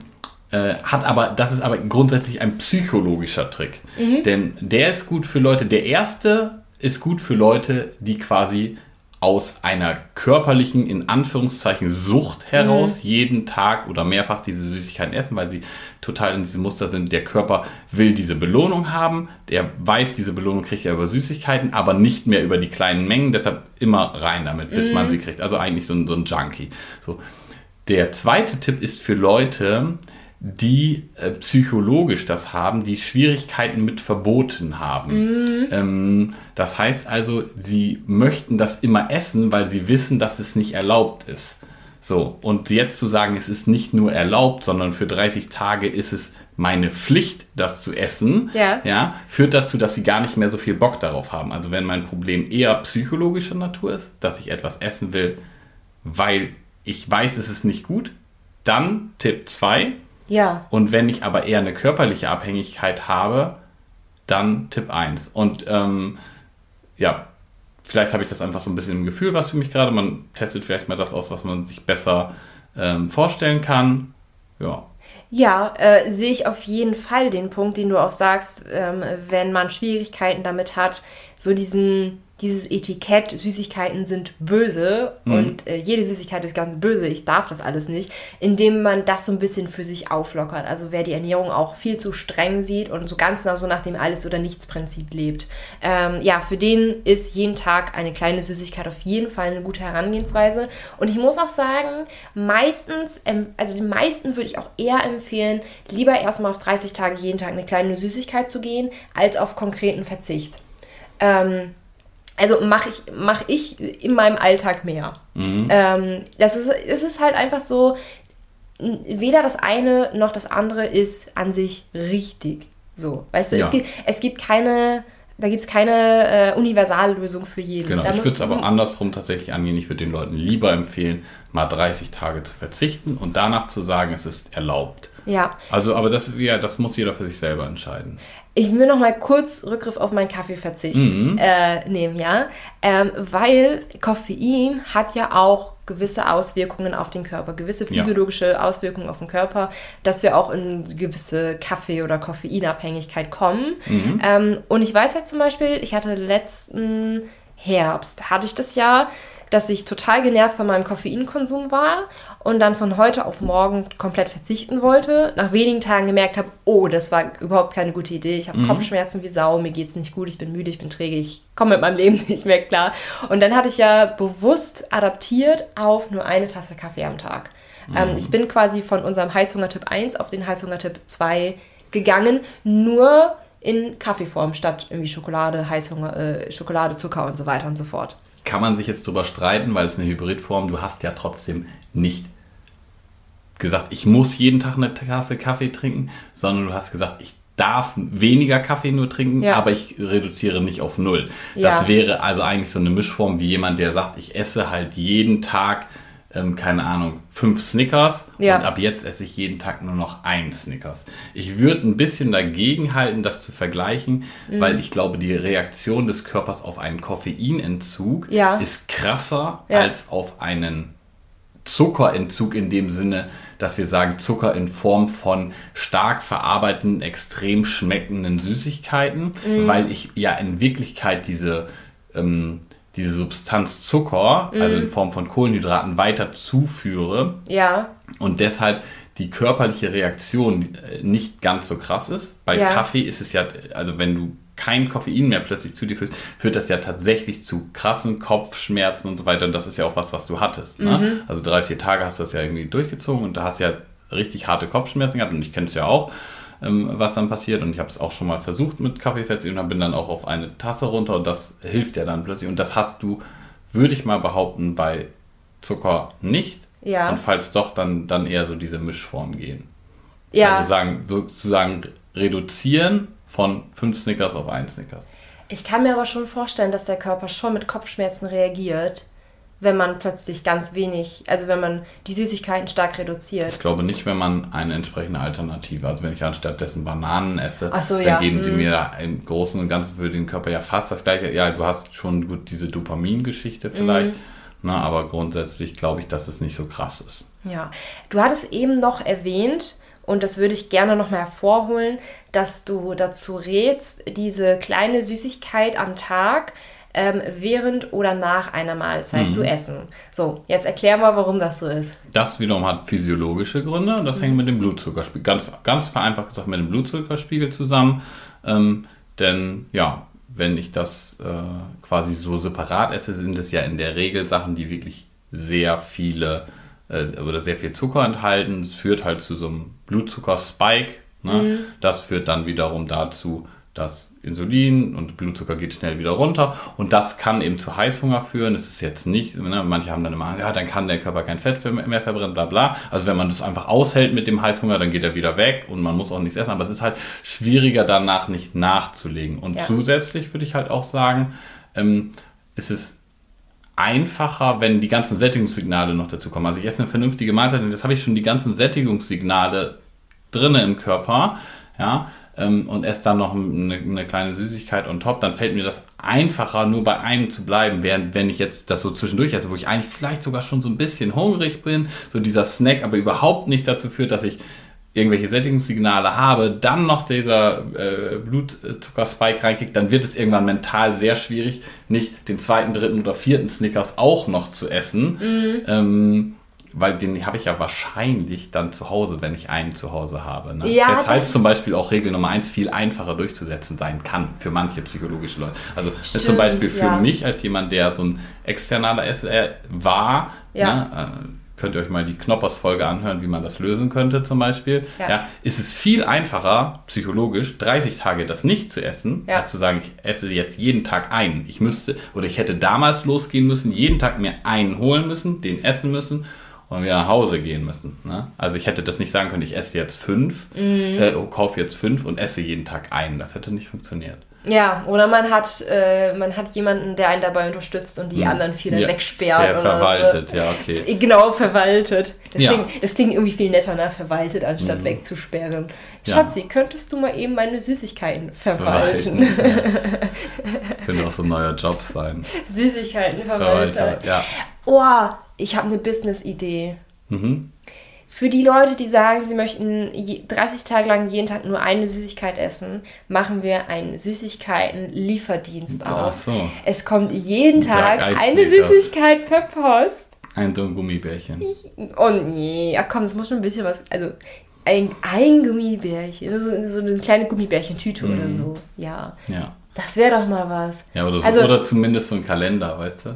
äh, hat aber, das ist aber grundsätzlich ein psychologischer Trick. Mhm. Denn der ist gut für Leute, der erste ist gut für Leute, die quasi aus einer körperlichen, in Anführungszeichen, Sucht heraus mhm. jeden Tag oder mehrfach diese Süßigkeiten essen, weil sie total in diesem Muster sind. Der Körper will diese Belohnung haben, der weiß, diese Belohnung kriegt er über Süßigkeiten, aber nicht mehr über die kleinen Mengen, deshalb immer rein damit, bis mhm. man sie kriegt. Also eigentlich so ein, so ein Junkie. So. Der zweite Tipp ist für Leute, die äh, psychologisch das haben, die Schwierigkeiten mit Verboten haben. Mhm. Ähm, das heißt also, sie möchten das immer essen, weil sie wissen, dass es nicht erlaubt ist. So, und jetzt zu sagen, es ist nicht nur erlaubt, sondern für 30 Tage ist es meine Pflicht, das zu essen, ja. Ja, führt dazu, dass sie gar nicht mehr so viel Bock darauf haben. Also wenn mein Problem eher psychologischer Natur ist, dass ich etwas essen will, weil ich weiß, es ist nicht gut, dann Tipp 2, ja. Und wenn ich aber eher eine körperliche Abhängigkeit habe, dann Tipp 1. Und ähm, ja, vielleicht habe ich das einfach so ein bisschen im Gefühl, was für mich gerade. Man testet vielleicht mal das aus, was man sich besser ähm, vorstellen kann. Ja. Ja, äh, sehe ich auf jeden Fall den Punkt, den du auch sagst, ähm, wenn man Schwierigkeiten damit hat, so diesen dieses Etikett, Süßigkeiten sind böse mhm. und äh, jede Süßigkeit ist ganz böse, ich darf das alles nicht, indem man das so ein bisschen für sich auflockert. Also wer die Ernährung auch viel zu streng sieht und so ganz nach so nach dem Alles- oder Nichts-Prinzip lebt. Ähm, ja, für den ist jeden Tag eine kleine Süßigkeit auf jeden Fall eine gute Herangehensweise. Und ich muss auch sagen, meistens, also den meisten würde ich auch eher empfehlen, lieber erstmal auf 30 Tage jeden Tag eine kleine Süßigkeit zu gehen, als auf konkreten Verzicht. Ähm, also mache ich, mach ich in meinem Alltag mehr. Mhm. Ähm, das ist, es ist halt einfach so, weder das eine noch das andere ist an sich richtig. So, weißt du, ja. es, gibt, es gibt keine, da gibt es keine äh, Universallösung für jeden. Genau, da ich würde es aber andersrum tatsächlich angehen. Ich würde den Leuten lieber empfehlen, mal 30 Tage zu verzichten und danach zu sagen, es ist erlaubt. Ja. Also, aber das, ja, das muss jeder für sich selber entscheiden. Ich will noch mal kurz Rückgriff auf meinen Kaffeeverzicht mhm. äh, nehmen, ja, ähm, weil Koffein hat ja auch gewisse Auswirkungen auf den Körper, gewisse physiologische ja. Auswirkungen auf den Körper, dass wir auch in gewisse Kaffee- oder Koffeinabhängigkeit kommen. Mhm. Ähm, und ich weiß ja zum Beispiel, ich hatte letzten Herbst, hatte ich das ja, dass ich total genervt von meinem Koffeinkonsum war und dann von heute auf morgen komplett verzichten wollte. Nach wenigen Tagen gemerkt habe, oh, das war überhaupt keine gute Idee. Ich habe mhm. Kopfschmerzen wie Sau, mir geht es nicht gut, ich bin müde, ich bin träge, ich komme mit meinem Leben <laughs> nicht mehr klar. Und dann hatte ich ja bewusst adaptiert auf nur eine Tasse Kaffee am Tag. Ähm, mhm. Ähm, ich bin quasi von unserem Heißhunger-Tipp 1 auf den Heißhunger-Tipp 2 gegangen, nur in Kaffeeform statt irgendwie Schokolade, Heißhunger, äh, Schokolade, Zucker und so weiter und so fort kann man sich jetzt drüber streiten, weil es eine Hybridform, du hast ja trotzdem nicht gesagt, ich muss jeden Tag eine Tasse Kaffee trinken, sondern du hast gesagt, ich darf weniger Kaffee nur trinken, ja. aber ich reduziere nicht auf null. Ja. Das wäre also eigentlich so eine Mischform wie jemand, der sagt, ich esse halt jeden Tag, ähm, keine Ahnung, fünf Snickers ja. und ab jetzt esse ich jeden Tag nur noch ein Snickers. Ich würde ein bisschen dagegen halten, das zu vergleichen, mhm. weil ich glaube, die Reaktion des Körpers auf einen Koffeinentzug ist krasser als auf einen Zuckerentzug in dem Sinne, dass wir sagen Zucker in Form von stark verarbeiteten, extrem schmeckenden Süßigkeiten, mhm. weil ich ja in Wirklichkeit diese, ähm, diese Substanz Zucker, mhm. also in Form von Kohlenhydraten, weiter zuführe. Ja. Und deshalb die körperliche Reaktion äh, nicht ganz so krass ist. Bei ja. Kaffee ist es ja, also wenn du kein Koffein mehr plötzlich zu dir führst, führt das ja tatsächlich zu krassen Kopfschmerzen und so weiter. Und das ist ja auch was, was du hattest. Ne? Mhm. Also drei, vier Tage hast du das ja irgendwie durchgezogen und da hast ja richtig harte Kopfschmerzen gehabt. Und ich kenne es ja auch, ähm, was dann passiert. Und ich habe es auch schon mal versucht mit Kaffeefett und bin dann auch auf eine Tasse runter und das hilft ja dann plötzlich. Und das hast du, würde ich mal behaupten, bei Zucker nicht. Ja. Und falls doch, dann, dann eher so diese Mischform gehen. Ja. Also sagen, sozusagen reduzieren von fünf Snickers auf einen Snickers. Ich kann mir aber schon vorstellen, dass der Körper schon mit Kopfschmerzen reagiert, wenn man plötzlich ganz wenig, also wenn man die Süßigkeiten stark reduziert. Ich glaube nicht, wenn man eine entsprechende Alternative, also wenn ich anstatt dessen Bananen esse, so, dann ja. geben die hm. mir im Großen und Ganzen für den Körper ja fast das gleiche. Ja, du hast schon gut diese Dopamin-Geschichte vielleicht, mhm. na, aber grundsätzlich glaube ich, dass es nicht so krass ist. Ja, du hattest eben noch erwähnt, und das würde ich gerne nochmal hervorholen, dass du dazu rätst, diese kleine Süßigkeit am Tag ähm, während oder nach einer Mahlzeit mhm. zu essen. So, jetzt erklär mal, warum das so ist. Das wiederum hat physiologische Gründe und das mhm. hängt mit dem Blutzuckerspiegel, ganz, ganz vereinfacht gesagt, mit dem Blutzuckerspiegel zusammen. Ähm, denn ja, wenn ich das äh, quasi so separat esse, sind es ja in der Regel Sachen, die wirklich sehr viele äh, oder sehr viel Zucker enthalten. Es führt halt zu so einem Blutzucker-Spike. Ne? Mhm. Das führt dann wiederum dazu, dass Insulin und Blutzucker geht schnell wieder runter und das kann eben zu Heißhunger führen. Es ist jetzt nicht, ne, manche haben dann immer, ja, dann kann der Körper kein Fett mehr verbrennen, bla bla. Also wenn man das einfach aushält mit dem Heißhunger, dann geht er wieder weg und man muss auch nichts essen. Aber es ist halt schwieriger danach nicht nachzulegen. Und ja. zusätzlich würde ich halt auch sagen, ähm, ist es einfacher, wenn die ganzen Sättigungssignale noch dazu kommen. Also ich esse eine vernünftige Mahlzeit und jetzt habe ich schon die ganzen Sättigungssignale drin im Körper, ja, ähm, und esse dann noch eine, eine, kleine Süßigkeit on top, dann fällt mir das einfacher, nur bei einem zu bleiben, während wenn ich jetzt das so zwischendurch esse, wo ich eigentlich vielleicht sogar schon so ein bisschen hungrig bin, so dieser Snack aber überhaupt nicht dazu führt, dass ich irgendwelche Sättigungssignale habe, dann noch dieser äh, Blutzuckerspike reinkickt, dann wird es irgendwann mental sehr schwierig, nicht den zweiten, dritten oder vierten Snickers auch noch zu essen. Mhm. Ähm, weil den habe ich ja wahrscheinlich dann zu Hause, wenn ich einen zu Hause habe. Ne? Ja, Weshalb zum Beispiel auch Regel Nummer eins viel einfacher durchzusetzen sein kann für manche psychologische Leute. Also Stimmt, zum Beispiel für ja. mich als jemand, der so ein externer Esser war, ja. ne, äh, könnt ihr euch mal die Knoppers-Folge anhören, wie man das lösen könnte zum Beispiel. Ja. ja. ist es viel einfacher, psychologisch, 30 Tage das nicht zu essen, ja. als zu sagen, ich esse jetzt jeden Tag einen. Ich müsste, oder ich hätte damals losgehen müssen, jeden Tag mir einen holen müssen, den essen müssen und wieder nach Hause gehen müssen. Ne? Also ich hätte das nicht sagen können, ich esse jetzt fünf, mhm. äh, kaufe jetzt fünf und esse jeden Tag einen. Das hätte nicht funktioniert. Ja, oder man hat, äh, man hat jemanden, der einen dabei unterstützt und die hm. anderen vier dann ja, wegsperrt. Ver verwaltet, ja, okay. Genau, verwaltet. Das, ja. klingt, das klingt irgendwie viel netter, ne? Verwaltet, anstatt mhm. wegzusperren. Ja. Schatzi, könntest du mal eben meine Süßigkeiten verwalten? verwalten ja. <laughs> Könnte auch so ein neuer Job sein. Süßigkeiten verwalten. Verwalter, ja. Oh, ich habe eine Business-Idee. Mhm. Für die Leute, die sagen, sie möchten 30 Tage lang jeden Tag nur eine Süßigkeit essen, machen wir einen Süßigkeiten-Lieferdienst auf. So. Es kommt jeden Tag eine Süßigkeit per Post. Ein so ein Gummibärchen. Ich, oh nee, ach komm, es muss schon ein bisschen was. Also ein, ein Gummibärchen, so, so eine kleine Gummibärchentüte mhm. oder so. Ja. Ja. Das wäre doch mal was. Ja, oder, so, also, oder zumindest so ein Kalender, weißt du?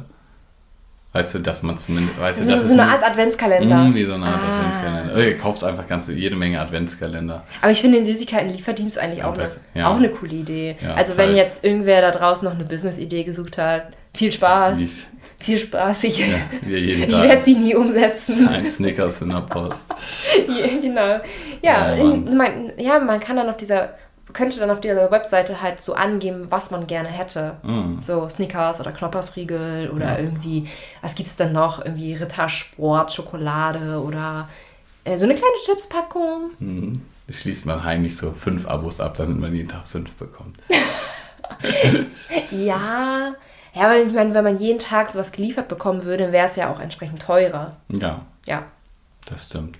Weißt du, dass man zumindest. Weißt du, das so, so eine Art Adventskalender. Wie so eine Art ah. Adventskalender. Oh, ihr kauft einfach ganz, jede Menge Adventskalender. Aber ich finde den Süßigkeiten-Lieferdienst eigentlich ja, auch, eine, ja. auch eine coole Idee. Ja, also, wenn halt jetzt irgendwer da draußen noch eine Business-Idee gesucht hat, viel Spaß. Die, viel Spaß. Ich, ja, ich werde sie nie umsetzen. Ein Snickers in der Post. <laughs> genau. Ja, in, man, ja, man kann dann auf dieser könnte dann auf dieser Webseite halt so angeben, was man gerne hätte. Mm. So Snickers oder Knoppersriegel oder ja. irgendwie, was gibt es dann noch? Irgendwie Rittersport, Schokolade oder äh, so eine kleine Chipspackung. Mm. Schließt man heimlich so fünf Abos ab, damit man jeden Tag fünf bekommt. <laughs> ja, ja, aber ich meine, wenn man jeden Tag sowas geliefert bekommen würde, wäre es ja auch entsprechend teurer. Ja. Ja. Das stimmt.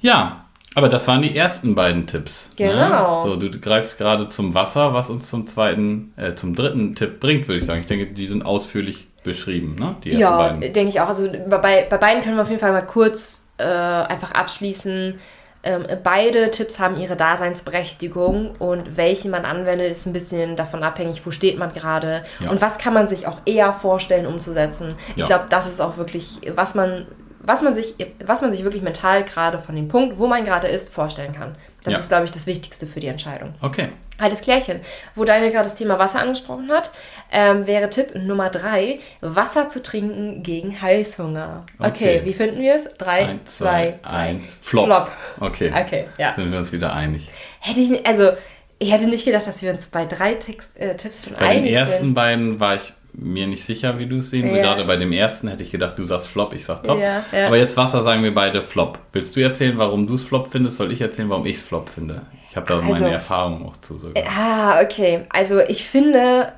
Ja, aber das waren die ersten beiden Tipps. Ne? Genau. Ne? So, du greifst gerade zum Wasser, was uns zum zweiten, äh, zum dritten Tipp bringt, würde ich sagen. Ich denke, die sind ausführlich beschrieben, ne? Die ersten ja, beiden. denke ich auch. Also bei, bei beiden können wir auf jeden Fall mal kurz äh, einfach abschließen. Ähm, beide Tipps haben ihre Daseinsberechtigung und welche man anwendet, ist ein bisschen davon abhängig, wo steht man gerade ja. und was kann man sich auch eher vorstellen umzusetzen. Ich ja. glaube, das ist auch wirklich, was man was man sich, was man sich wirklich mental gerade von dem Punkt, wo man gerade ist, vorstellen kann. Das ja. ist, glaube ich, das Wichtigste für die Entscheidung. Okay. Alles Klärchen. Wo Daniel gerade das Thema Wasser angesprochen hat, ähm, wäre Tipp Nummer drei, Wasser zu trinken gegen Heißhunger. Okay, okay wie finden wir es? Drei, ein, zwei, zwei, eins. Flop. Flop. Okay. Okay, ja. Sind wir uns wieder einig. Hätte ich, also, ich hätte nicht gedacht, dass wir uns bei drei Text, äh, Tipps schon bei einig sind. Bei den ersten beiden war ich mir nicht sicher, wie du es sehen. Ja. Gerade bei dem ersten hätte ich gedacht, du sagst Flop, ich sag Top. Ja, ja. Aber jetzt Wasser sagen wir beide Flop. Willst du erzählen, warum du es Flop findest? Soll ich erzählen, warum ich es Flop finde? Ich habe da also, meine Erfahrungen auch zu. Sogar. Ah, okay. Also ich finde,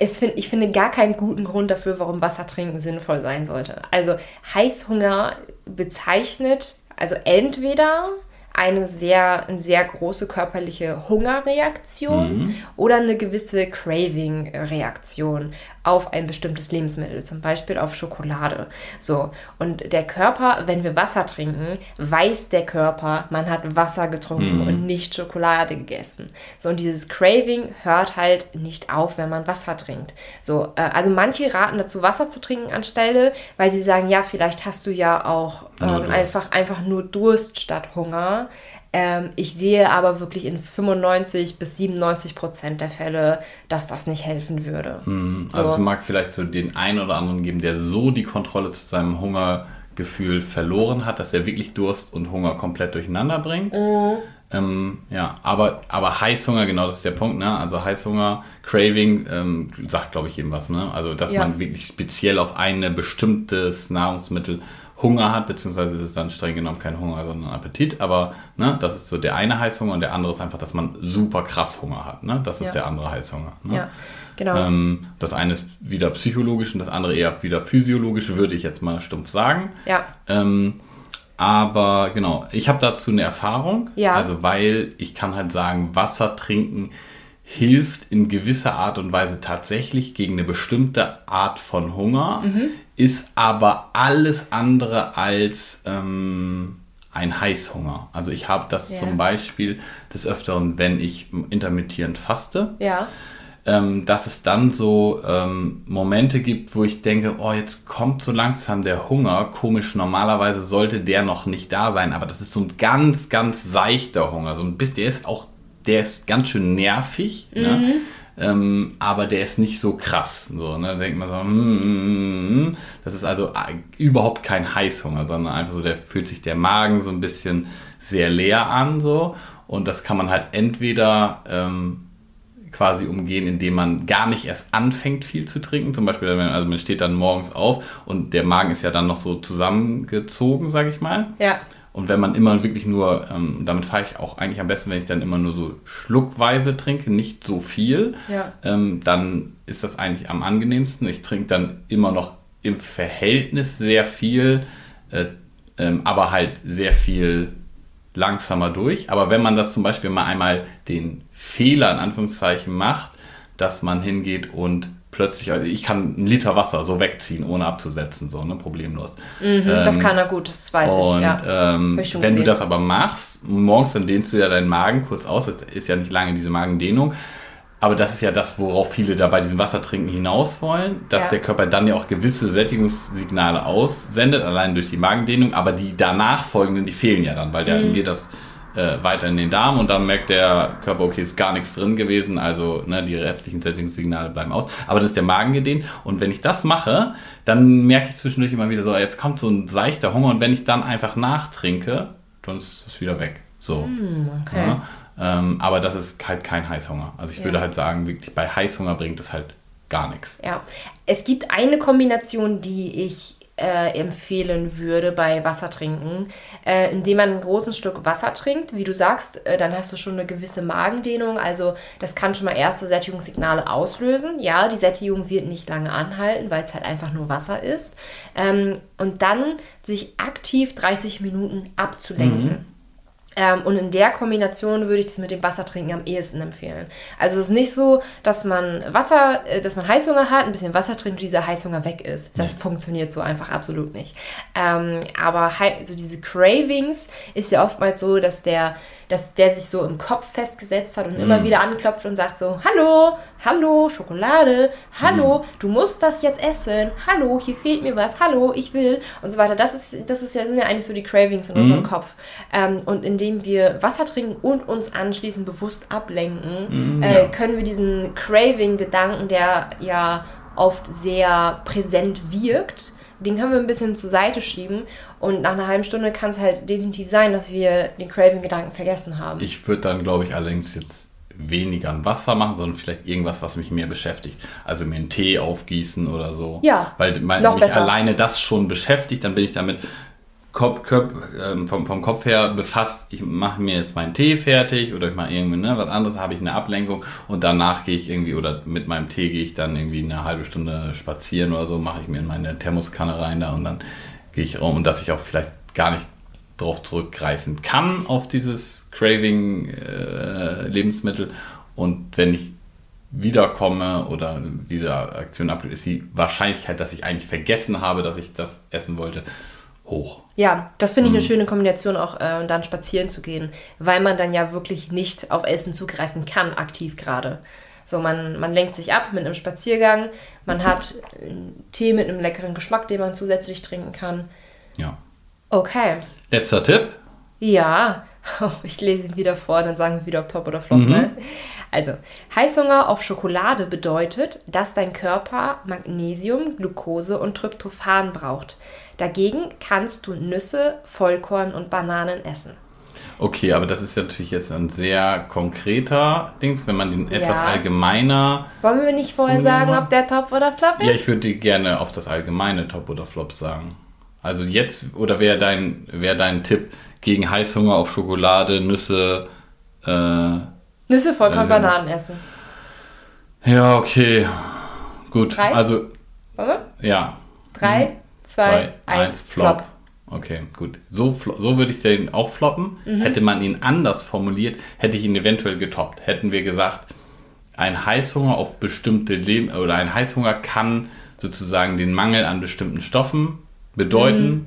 es find, ich finde gar keinen guten Grund dafür, warum Wasser trinken sinnvoll sein sollte. Also Heißhunger bezeichnet, also entweder eine sehr, eine sehr große körperliche Hungerreaktion mhm. oder eine gewisse Craving-Reaktion auf ein bestimmtes Lebensmittel, zum Beispiel auf Schokolade. So, und der Körper, wenn wir Wasser trinken, weiß der Körper, man hat Wasser getrunken mhm. und nicht Schokolade gegessen. So, und dieses Craving hört halt nicht auf, wenn man Wasser trinkt. So, äh, also manche raten dazu, Wasser zu trinken anstelle, weil sie sagen, ja, vielleicht hast du ja auch ähm, einfach, einfach nur Durst statt Hunger. Ähm, ich sehe aber wirklich in 95 bis 97 Prozent der Fälle, dass das nicht helfen würde. Mhm. Also so. es mag vielleicht so den einen oder anderen geben, der so die Kontrolle zu seinem Hungergefühl verloren hat, dass er wirklich Durst und Hunger komplett durcheinander bringt. Mhm. Ähm, ja, aber, aber Heißhunger, genau das ist der Punkt, ne? Also Heißhunger, Craving, ähm, sagt, glaube ich, jedem was, ne? Also, dass ja. man wirklich speziell auf ein bestimmtes Nahrungsmittel Hunger hat, beziehungsweise ist es dann streng genommen kein Hunger, sondern Appetit. Aber ne, das ist so der eine Heißhunger und der andere ist einfach, dass man super krass Hunger hat. Ne? Das ist ja. der andere Heißhunger. Ne? Ja, genau. Ähm, das eine ist wieder psychologisch und das andere eher wieder physiologisch, würde ich jetzt mal stumpf sagen. Ja. Ähm, aber genau, ich habe dazu eine Erfahrung. Ja. Also, weil ich kann halt sagen, Wasser trinken hilft in gewisser Art und Weise tatsächlich gegen eine bestimmte Art von Hunger, mhm. ist aber alles andere als ähm, ein Heißhunger. Also ich habe das ja. zum Beispiel des Öfteren, wenn ich intermittierend faste. Ja. Ähm, dass es dann so ähm, Momente gibt, wo ich denke, oh, jetzt kommt so langsam der Hunger. Komisch, normalerweise sollte der noch nicht da sein, aber das ist so ein ganz, ganz seichter Hunger. So ein bisschen, der ist auch der ist ganz schön nervig, ne? mhm. ne? ähm, aber der ist nicht so krass. So, ne? Da denkt man so, mm, mm, das ist also äh, überhaupt kein Heißhunger, sondern einfach so, der fühlt sich der Magen so ein bisschen sehr leer an. So. Und das kann man halt entweder ähm, quasi umgehen, indem man gar nicht erst anfängt, viel zu trinken. Zum Beispiel, also man steht dann morgens auf und der Magen ist ja dann noch so zusammengezogen, sag ich mal. Ja. Und wenn man immer wirklich nur, ähm, damit fahre ich auch eigentlich am besten, wenn ich dann immer nur so schluckweise trinke, nicht so viel, ja. ähm, dann ist das eigentlich am angenehmsten. Ich trinke dann immer noch im Verhältnis sehr viel, äh, ähm, aber halt sehr viel langsamer durch. Aber wenn man das zum Beispiel mal einmal den Fehler in Anführungszeichen macht, dass man hingeht und plötzlich, also ich kann einen Liter Wasser so wegziehen, ohne abzusetzen, so, ne, problemlos. Mhm, ähm, das kann er gut, das weiß und, ich, ja. Ähm, ich wenn gesehen. du das aber machst, morgens dann dehnst du ja deinen Magen kurz aus, das ist ja nicht lange diese Magendehnung, aber das ist ja das, worauf viele da bei diesem Wassertrinken hinaus wollen, dass ja. der Körper dann ja auch gewisse Sättigungssignale aussendet, allein durch die Magendehnung, aber die danach folgenden, die fehlen ja dann, weil der mhm. geht das äh, weiter in den Darm und dann merkt der Körper, okay, ist gar nichts drin gewesen, also ne, die restlichen Sättigungssignale bleiben aus. Aber dann ist der Magen gedehnt und wenn ich das mache, dann merke ich zwischendurch immer wieder so, jetzt kommt so ein seichter Hunger und wenn ich dann einfach nachtrinke, dann ist es wieder weg. So. Mm, okay. ja, Ähm, aber das ist halt kein Heißhunger. Also ich ja. würde halt sagen, wirklich bei Heißhunger bringt es halt gar nichts. Ja, es gibt eine Kombination, die ich äh, empfehlen würde bei Wassertrinken, äh, indem man einen großen Stück Wasser trinkt. Wie du sagst, äh, dann hast du schon eine gewisse Magendehnung. Also das kann schon mal erste Sättigungssignale auslösen. Ja, die Sättigung wird nicht lange anhalten, weil es halt einfach nur Wasser ist. Ähm, und dann sich aktiv 30 Minuten abzulenken. Mhm. Ähm, und in der Kombination würde ich das mit dem Wassertrinken am ehesten empfehlen. Also es ist nicht so, dass man Wasser, äh, dass man Heißhunger hat, ein bisschen Wasser trinkt und dieser Heißhunger weg ist. Das nee. funktioniert so einfach absolut nicht. Ähm, aber so diese Cravings ist ja oftmals so, dass der dass der sich so im Kopf festgesetzt hat und mm. immer wieder anklopft und sagt so, hallo, hallo, Schokolade, hallo, mm. du musst das jetzt essen, hallo, hier fehlt mir was, hallo, ich will und so weiter. Das ist, das ist ja, sind ja eigentlich so die Cravings in mm. unserem Kopf. Ähm, und indem wir Wasser trinken und uns anschließend bewusst ablenken, mm, äh, ja. können wir diesen Craving-Gedanken, der ja oft sehr präsent wirkt, den können wir ein bisschen zur Seite schieben und nach einer halben Stunde kann es halt definitiv sein, dass wir den Craving-Gedanken vergessen haben. Ich würde dann, glaube ich, allerdings jetzt weniger an Wasser machen, sondern vielleicht irgendwas, was mich mehr beschäftigt. Also mir einen Tee aufgießen oder so. Ja. Weil mein, mich besser. alleine das schon beschäftigt, dann bin ich damit Kopf, Kopf, ähm, vom, vom Kopf her befasst, ich mache mir jetzt meinen Tee fertig oder ich mache irgendwie ne, was anderes, habe ich eine Ablenkung und danach gehe ich irgendwie oder mit meinem Tee gehe ich dann irgendwie eine halbe Stunde spazieren oder so, mache ich mir in meine Thermoskanne rein da und dann gehe ich rum und dass ich auch vielleicht gar nicht darauf zurückgreifen kann auf dieses Craving äh, Lebensmittel und wenn ich wiederkomme oder diese Aktion ab, ist die Wahrscheinlichkeit, dass ich eigentlich vergessen habe, dass ich das essen wollte, hoch. Ja, das finde ich mhm. eine schöne Kombination, auch äh, dann spazieren zu gehen, weil man dann ja wirklich nicht auf Essen zugreifen kann, aktiv gerade. So, man, man lenkt sich ab mit einem Spaziergang, man hat Tee mit einem leckeren Geschmack, den man zusätzlich trinken kann. Ja. Okay. Letzter Tipp? Ja, <laughs> ich lese ihn wieder vor, dann sagen wir wieder, ob top oder flop. Mhm. Ne? Also, Heißhunger auf Schokolade bedeutet, dass dein Körper Magnesium, Glucose und Tryptophan braucht. Dagegen kannst du Nüsse, Vollkorn und Bananen essen. Okay, aber das ist ja natürlich jetzt ein sehr konkreter Dings, wenn man den ja. etwas allgemeiner. Wollen wir nicht vorher sagen, ob der Top oder Flop ist? Ja, ich würde gerne auf das allgemeine Top oder Flop sagen. Also jetzt, oder wäre dein, wär dein Tipp gegen Heißhunger auf Schokolade, Nüsse, äh, Nüsse, Vollkorn, äh, Bananen essen. Ja, okay. Gut. Drei? Also. Wollen wir? Ja. Drei, 2, 1, Flop. Okay, gut. So, so würde ich den auch floppen. Mhm. Hätte man ihn anders formuliert, hätte ich ihn eventuell getoppt. Hätten wir gesagt, ein Heißhunger auf bestimmte Leben oder ein Heißhunger kann sozusagen den Mangel an bestimmten Stoffen bedeuten mhm.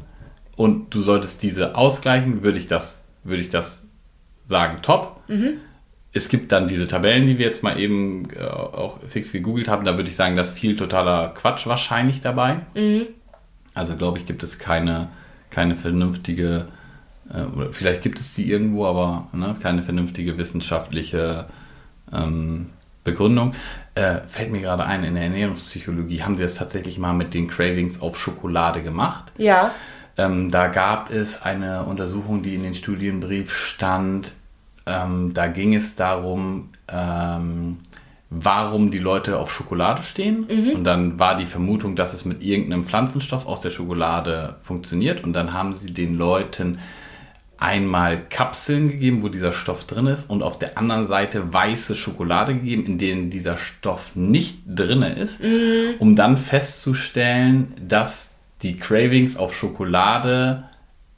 und du solltest diese ausgleichen, würde ich das, würde ich das sagen, top. Mhm. Es gibt dann diese Tabellen, die wir jetzt mal eben äh, auch fix gegoogelt haben. Da würde ich sagen, da ist viel totaler Quatsch wahrscheinlich dabei. Mhm. Also glaube ich, gibt es keine, keine vernünftige, äh, oder vielleicht gibt es sie irgendwo, aber ne, keine vernünftige wissenschaftliche ähm, Begründung. Äh, fällt mir gerade ein, in der Ernährungspsychologie haben sie das tatsächlich mal mit den Cravings auf Schokolade gemacht. Ja. Ähm, da gab es eine Untersuchung, die in den Studienbrief stand. Ähm, da ging es darum, ähm, warum die Leute auf Schokolade stehen. Mhm. Und dann war die Vermutung, dass es mit irgendeinem Pflanzenstoff aus der Schokolade funktioniert. Und dann haben sie den Leuten einmal Kapseln gegeben, wo dieser Stoff drin ist, und auf der anderen Seite weiße Schokolade gegeben, in denen dieser Stoff nicht drin ist, mhm. um dann festzustellen, dass die Cravings auf Schokolade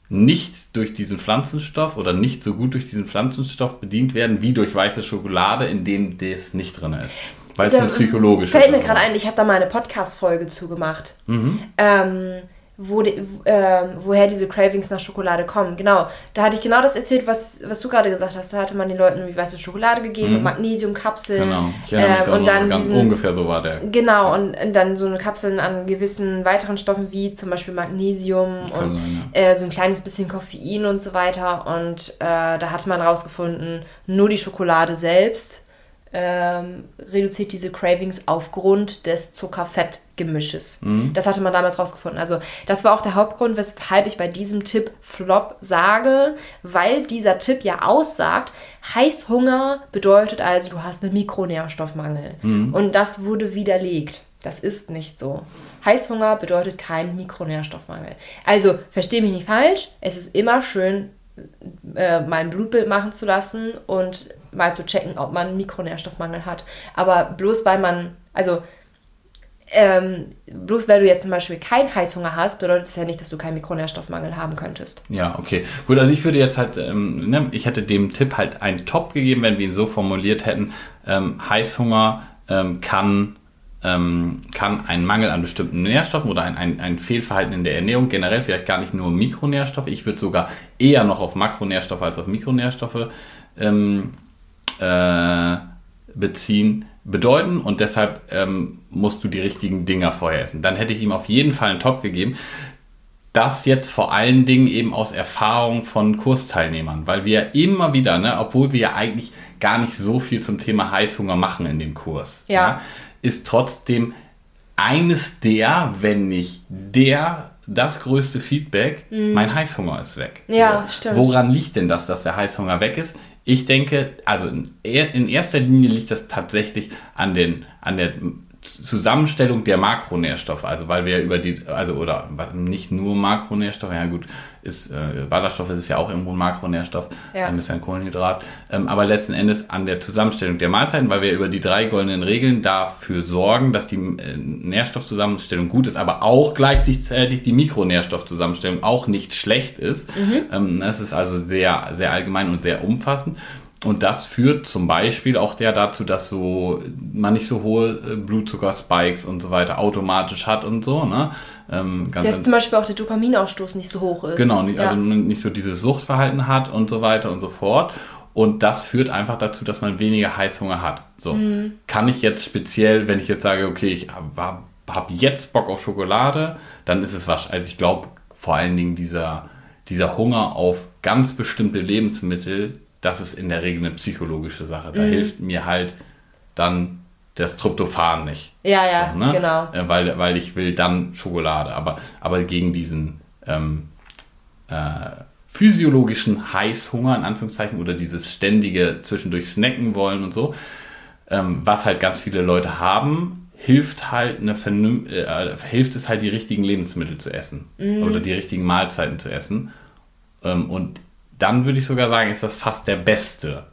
nicht durch diesen Pflanzenstoff oder nicht so gut durch diesen Pflanzenstoff bedient werden wie durch weiße Schokolade, in dem das nicht drin ist. Weil es eine psychologische Fällt mir gerade ein, ich habe da mal eine Podcast-Folge zugemacht. Mhm. Ähm, wo die, äh, woher diese Cravings nach Schokolade kommen. Genau, da hatte ich genau das erzählt, was, was du gerade gesagt hast. Da hatte man den Leuten wie weiße Schokolade gegeben, mhm. Magnesiumkapseln. Genau, ich äh, und dann ganz diesen, ungefähr so war der. Genau, und, und, dann so eine Kapseln an gewissen weiteren Stoffen wie zum Beispiel Magnesium Kann und sein, ja. äh, so ein kleines bisschen Koffein und so weiter. Und äh, da hatte man rausgefunden, nur die Schokolade selbst ähm, reduziert diese Cravings aufgrund des Zucker-Fett-Gemisches. Mhm. Das hatte man damals rausgefunden. Also das war auch der Hauptgrund, weshalb ich bei diesem Tipp Flop sage, weil dieser Tipp ja aussagt, Heißhunger bedeutet also, du hast einen Mikronährstoffmangel. Mhm. Und das wurde widerlegt. Das ist nicht so. Heißhunger bedeutet kein Mikronährstoffmangel. Also, verstehe mich nicht falsch, es ist immer schön, äh, mal ein Blutbild machen zu lassen und mal zu checken, ob man Mikronährstoffmangel hat. Aber bloß weil man, also ähm, bloß weil du jetzt zum Beispiel keinen Heißhunger hast, bedeutet es ja nicht, dass du keinen Mikronährstoffmangel haben könntest. Ja, okay. Gut, also ich würde jetzt halt, ähm, ne, ich hätte dem Tipp halt einen Top gegeben, wenn wir ihn so formuliert hätten. Ähm, Heißhunger ähm, kann ähm, kann ein Mangel an bestimmten Nährstoffen oder ein, ein, ein, Fehlverhalten in der Ernährung, generell vielleicht gar nicht nur Mikronährstoffe, ich würde sogar eher noch auf Makronährstoffe als auf Mikronährstoffe ähm, äh, beziehen, bedeuten und deshalb ähm, musst du die richtigen Dinger vorher essen. Dann hätte ich ihm auf jeden Fall einen Top gegeben. Das jetzt vor allen Dingen eben aus Erfahrung von Kursteilnehmern, weil wir immer wieder, ne, obwohl wir ja eigentlich gar nicht so viel zum Thema Heißhunger machen in dem Kurs. ja, ja ist trotzdem eines der, wenn nicht der, das größte Feedback, mm. mein Heißhunger ist weg. Ja, so. stimmt. Woran liegt denn das, dass der Heißhunger weg ist? Ich denke, also in, erster Linie liegt das tatsächlich an, den, an der Zusammenstellung der Makronährstoffe, also weil wir über die, also oder nicht nur Makronährstoffe, ja gut, ist äh, Ballaststoffe ist ja auch irgendwo ein Makronährstoff, ja. ein bisschen Kohlenhydrat, ähm, aber letzten Endes an der Zusammenstellung der Mahlzeiten, weil wir über die drei goldenen Regeln dafür sorgen, dass die äh, Nährstoffzusammenstellung gut ist, aber auch gleichzeitig die Mikronährstoffzusammenstellung auch nicht schlecht ist. Mhm. Ähm, das ist also sehr, sehr allgemein und sehr umfassend. Und das führt zum Beispiel auch der dazu, dass so man nicht so hohe äh, Blutzuckerspikes und so weiter automatisch hat und so. Ne? Ähm, Dass zum Beispiel auch der Dopaminausstoß nicht so hoch ist. Genau, nicht, ja. also nicht so dieses Suchtverhalten hat und so weiter und so fort. Und das führt einfach dazu, dass man weniger Heißhunger hat. So mhm. kann ich jetzt speziell, wenn ich jetzt sage, okay, ich habe hab jetzt Bock auf Schokolade, dann ist es wahrscheinlich, also ich glaube vor allen Dingen dieser, dieser Hunger auf ganz bestimmte Lebensmittel, das ist in der Regel eine psychologische Sache. Da mhm. hilft mir halt dann das Tryptophan nicht. Ja, ja, so, ne? genau. Äh, weil, weil ich will dann Schokolade. Aber, aber gegen diesen ähm, äh, physiologischen Heißhunger, in Anführungszeichen, oder dieses ständige zwischendurch snacken wollen und so, ähm, was halt ganz viele Leute haben, hilft halt eine Vernün äh, hilft es halt die richtigen Lebensmittel zu essen mhm. oder die richtigen Mahlzeiten zu essen. Ähm, und dann würde ich sogar sagen, ist das fast der beste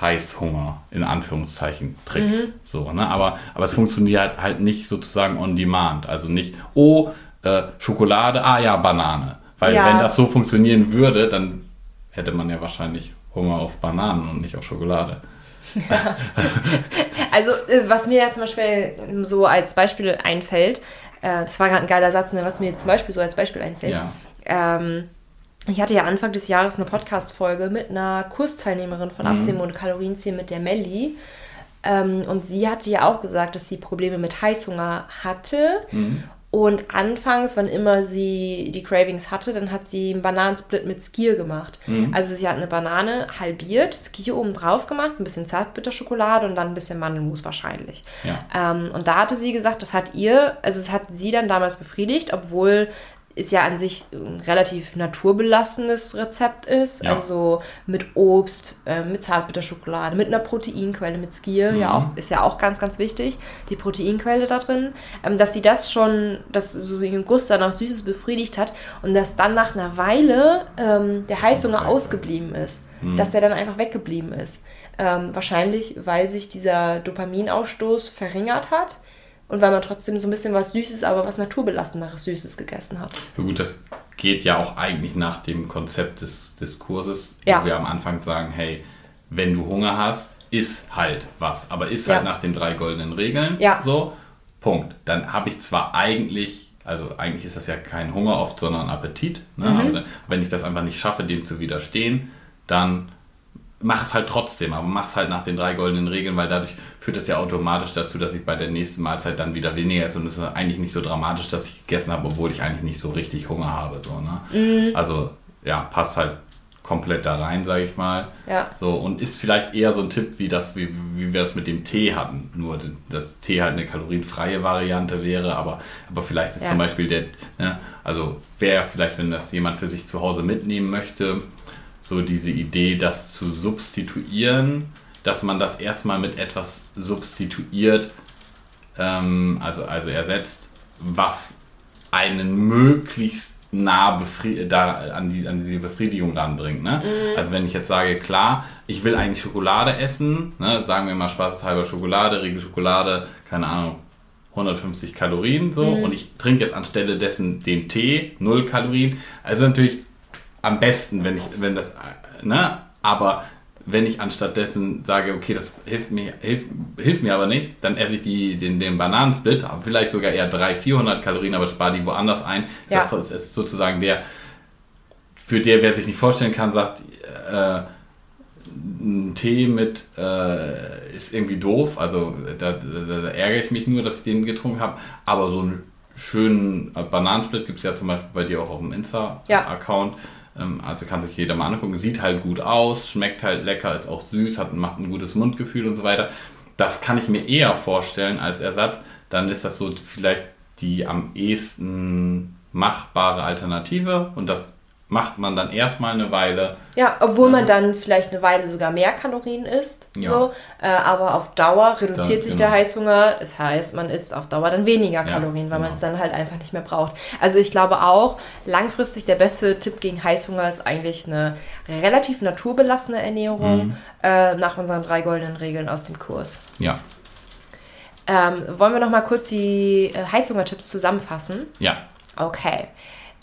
Heißhunger, in Anführungszeichen, Trick. Mhm. So, ne? aber, aber es funktioniert halt nicht sozusagen on demand. Also nicht, oh, äh, Schokolade, ah ja, Banane. Weil ja. wenn das so funktionieren würde, dann hätte man ja wahrscheinlich Hunger auf Bananen und nicht auf Schokolade. Ja. <laughs> also, äh, was mir ja zum Beispiel so als Beispiel einfällt, äh, das war gerade ein geiler Satz, ne, was mir zum Beispiel so als Beispiel einfällt. Ja. Ähm, ich hatte ja Anfang des Jahres eine Podcast-Folge mit einer Kursteilnehmerin von mhm. Abnehmen und Kalorienziehen mit der Melli. Ähm, und sie hatte ja auch gesagt, dass sie Probleme mit Heißhunger hatte. Mhm. Und anfangs, wann immer sie die Cravings hatte, dann hat sie einen Bananensplit mit Skier gemacht. Mhm. Also sie hat eine Banane halbiert, Skier oben drauf gemacht, so ein bisschen Zartbitterschokolade und dann ein bisschen Mandelmus wahrscheinlich. Ja. Ähm, und da hatte sie gesagt, das hat ihr, also es hat sie dann damals befriedigt, obwohl ist ja an sich ein relativ naturbelassenes Rezept ist. Ja. Also mit Obst, äh, mit Zartbitterschokolade, mit einer Proteinquelle, mit Skier, mhm. ja auch, ist ja auch ganz, ganz wichtig, die Proteinquelle da drin. Ähm, dass sie das schon, dass so ihren Guss danach Süßes befriedigt hat und dass dann nach einer Weile ähm, der Heißhunger ausgeblieben ist. Mhm. Dass der dann einfach weggeblieben ist. Ähm, wahrscheinlich, weil sich dieser Dopaminausstoß verringert hat und weil man trotzdem so ein bisschen was Süßes, aber was Naturbelasseneres Süßes gegessen hat. Ja gut, das geht ja auch eigentlich nach dem Konzept des, des Kurses, ja. wo wir am Anfang sagen, hey, wenn du Hunger hast, iss halt was, aber iss halt ja. nach den drei goldenen Regeln. Ja. So, Punkt. Dann habe ich zwar eigentlich, also eigentlich ist das ja kein Hunger oft, sondern Appetit. Ne? Mhm. Aber wenn ich das einfach nicht schaffe, dem zu widerstehen, dann mach es halt trotzdem, aber mach es halt nach den drei goldenen Regeln, weil dadurch führt das ja automatisch dazu, dass ich bei der nächsten Mahlzeit dann wieder weniger esse und es ist eigentlich nicht so dramatisch, dass ich gegessen habe, obwohl ich eigentlich nicht so richtig Hunger habe. So, ne? Mhm. Also ja, passt halt komplett da rein, sage ich mal. Ja. So, und ist vielleicht eher so ein Tipp, wie, das, wie, wie wir das mit dem Tee hatten. Nur, dass Tee halt eine kalorienfreie Variante wäre, aber, aber vielleicht ist ja. zum Beispiel der, ne, also wäre vielleicht, wenn das jemand für sich zu Hause mitnehmen möchte, so diese Idee, das zu substituieren, dass man das erstmal mit etwas substituiert, ähm, also, also ersetzt, was einen möglichst nah da an, die, an diese Befriedigung ranbringt. Ne? Mhm. Also wenn ich jetzt sage, klar, ich will eigentlich Schokolade essen, ne? sagen wir mal spaßhalber Schokolade, Riegel Schokolade, keine Ahnung, 150 Kalorien so mhm. und ich trinke jetzt anstelle dessen den Tee, 0 Kalorien. Also natürlich am besten, wenn ich, wenn das, ne? Aber wenn ich anstattdessen sage, okay, das hilft mir, hilft, hilft mir aber nicht, dann esse ich die, den, den Bananensplit, vielleicht sogar eher 300, 400 Kalorien, aber spare die woanders ein. Ja. Das ist sozusagen der, für der, wer sich nicht vorstellen kann, sagt, äh, ein Tee mit äh, ist irgendwie doof, also da, da, da, ärgere ich mich nur, dass ich den getrunken habe, aber so einen schönen Bananensplit gibt es ja zum Beispiel bei dir auch auf dem Insta-Account. Ja also kann sich jeder mal angucken. Sieht halt gut aus, schmeckt halt lecker, ist auch süß, hat, macht ein gutes Mundgefühl und so weiter. Das kann ich mir eher vorstellen als Ersatz. Dann ist das so vielleicht die am ehesten machbare Alternative und das macht man dann erstmal eine Weile. Ja, obwohl man dann vielleicht eine Weile sogar mehr Kalorien isst. Ja. So, äh, aber auf Dauer reduziert da, sich genau. der Heißhunger. Das heißt, man isst auf Dauer dann weniger Kalorien, ja, weil genau. man es dann halt einfach nicht mehr braucht. Also ich glaube auch, langfristig der beste Tipp gegen Heißhunger ist eigentlich eine relativ naturbelassene Ernährung mhm. äh, nach unseren drei goldenen Regeln aus dem Kurs. Ja. Ähm, wollen wir noch mal kurz die äh, Heißhungertipps zusammenfassen? Ja. Okay.